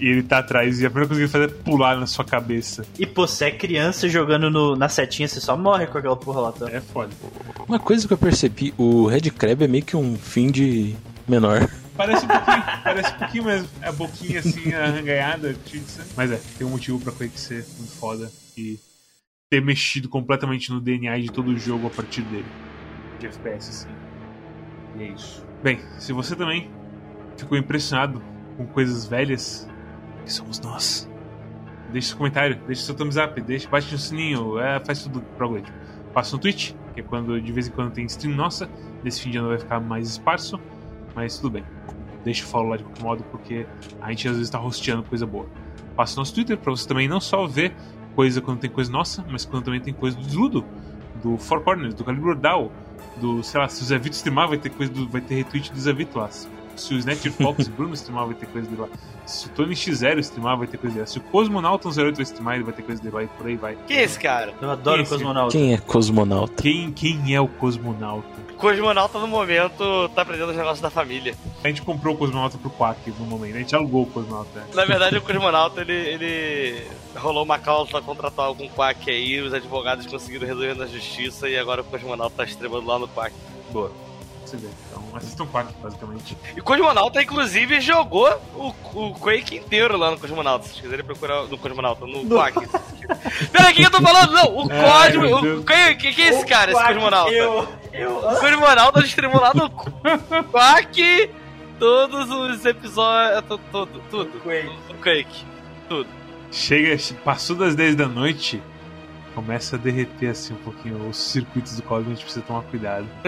e ele tá atrás, e a primeira coisa que ele faz é pular na sua cabeça. E pô, você é criança jogando no, na setinha, você só morre com aquela porra lá, tá? É foda. Uma coisa que eu percebi, o Red Crab é meio que um fim de menor. Parece um pouquinho, parece um pouquinho. É a boquinha assim, arranhada. Mas é, tem um motivo pra Quake ser muito foda e ter mexido completamente no DNA de todo o jogo a partir dele. De FPS, assim. E é isso. Bem, se você também ficou impressionado com coisas velhas, que somos nós. Deixe seu comentário, deixe seu thumbs up, deixe, bate no sininho, é, faz tudo pro. Passa no Twitch, que é quando de vez em quando tem stream nossa. Nesse fim de ano vai ficar mais esparso, mas tudo bem. Deixa o follow lá de qualquer modo, porque a gente às vezes tá hosteando coisa boa. Passa no nosso Twitter pra você também não só ver coisa quando tem coisa nossa, mas quando também tem coisa do Desludo, do Four Corners, do Calibur DAO, do, sei lá, se o Zé Vito streamar, vai ter coisa do, vai ter retweet do Zé Vito lá se o Snatcher Fox <laughs> e Bruno streamar, vai ter coisa dele lá. Se o Tony X0 streamar, vai ter coisa dele lá. Se o Cosmonauta 08 vai streamar, ele vai ter coisa dele lá e por aí vai. Quem é esse cara? Eu adoro o Cosmonauta. Quem é Cosmonauta? Quem, quem é o Cosmonauta? Cosmonauta no momento tá aprendendo os negócios da família. A gente comprou o Cosmonauta pro Quack no momento, a gente alugou o Cosmonauta. Na verdade, o Cosmonauta ele, ele rolou uma cláusula contratual com o Quack aí, os advogados conseguiram resolver na justiça e agora o Cosmonauta tá estreando lá no Quack. Boa. ideia. Então assistam Quack, basicamente. E o Cosmonauta, inclusive, jogou o, o Quake inteiro lá no Cosmonauta. Se quiserem procurar no Cosmonauta, no Quack. Pera, o que eu tô falando? Não, o <laughs> Ai, Cosmo. O, quem, quem, quem é esse cara, esse Quack, Cosmonauta? Eu, eu, O Cosmonauta streamou lá no Quack todos os episódios. tu- Tudo, tudo. Quake. O Quake. Tudo. Chega, passou das 10 da noite, começa a derreter assim um pouquinho os circuitos do código, a gente precisa tomar cuidado. <laughs>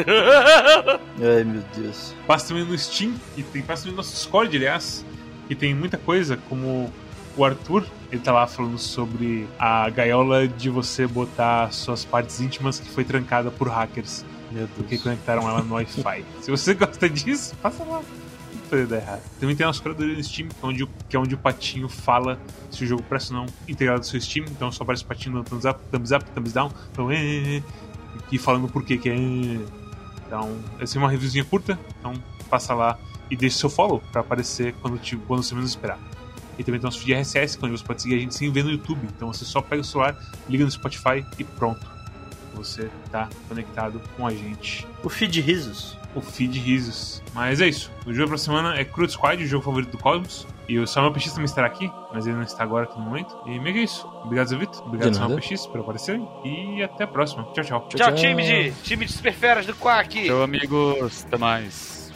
Ai, meu Deus. Passa também no Steam, e tem passa também no nosso Discord, aliás, que tem muita coisa, como o Arthur, ele tá lá falando sobre a gaiola de você botar suas partes íntimas que foi trancada por hackers, Meu porque Deus. conectaram ela no Wi-Fi. <laughs> Se você gosta disso, passa lá. Não pode dar errado. Também tem nosso curadoria no Steam, que é, onde, o- que é onde o patinho fala se o jogo presta ou não integrado no seu Steam. Então só aparece o patinho dando thumbs up, thumbs up, thumbs down, então, é, é, é, e falando por que que é. é. Então, essa é uma reviewzinha curta, então passa lá e deixa seu follow pra aparecer quando, te, quando você menos esperar. E também tem nosso feed RSS, onde você pode seguir a gente sem ver no YouTube. Então você só pega o celular, liga no Spotify e pronto. Você tá conectado com a gente. O feed risos. O feed risos. Mas é isso. O jogo pra semana é Crude Squad, o jogo favorito do Cosmos. E o Samuel PX também estará aqui, mas ele não está agora aqui no momento. E meio que é isso. Obrigado, Zé Vitor. Obrigado, Samuel. PX, por aparecerem. E até a próxima. Tchau, tchau. Tchau, time de, time de superferas do Quack. Tchau, amigos. Até mais.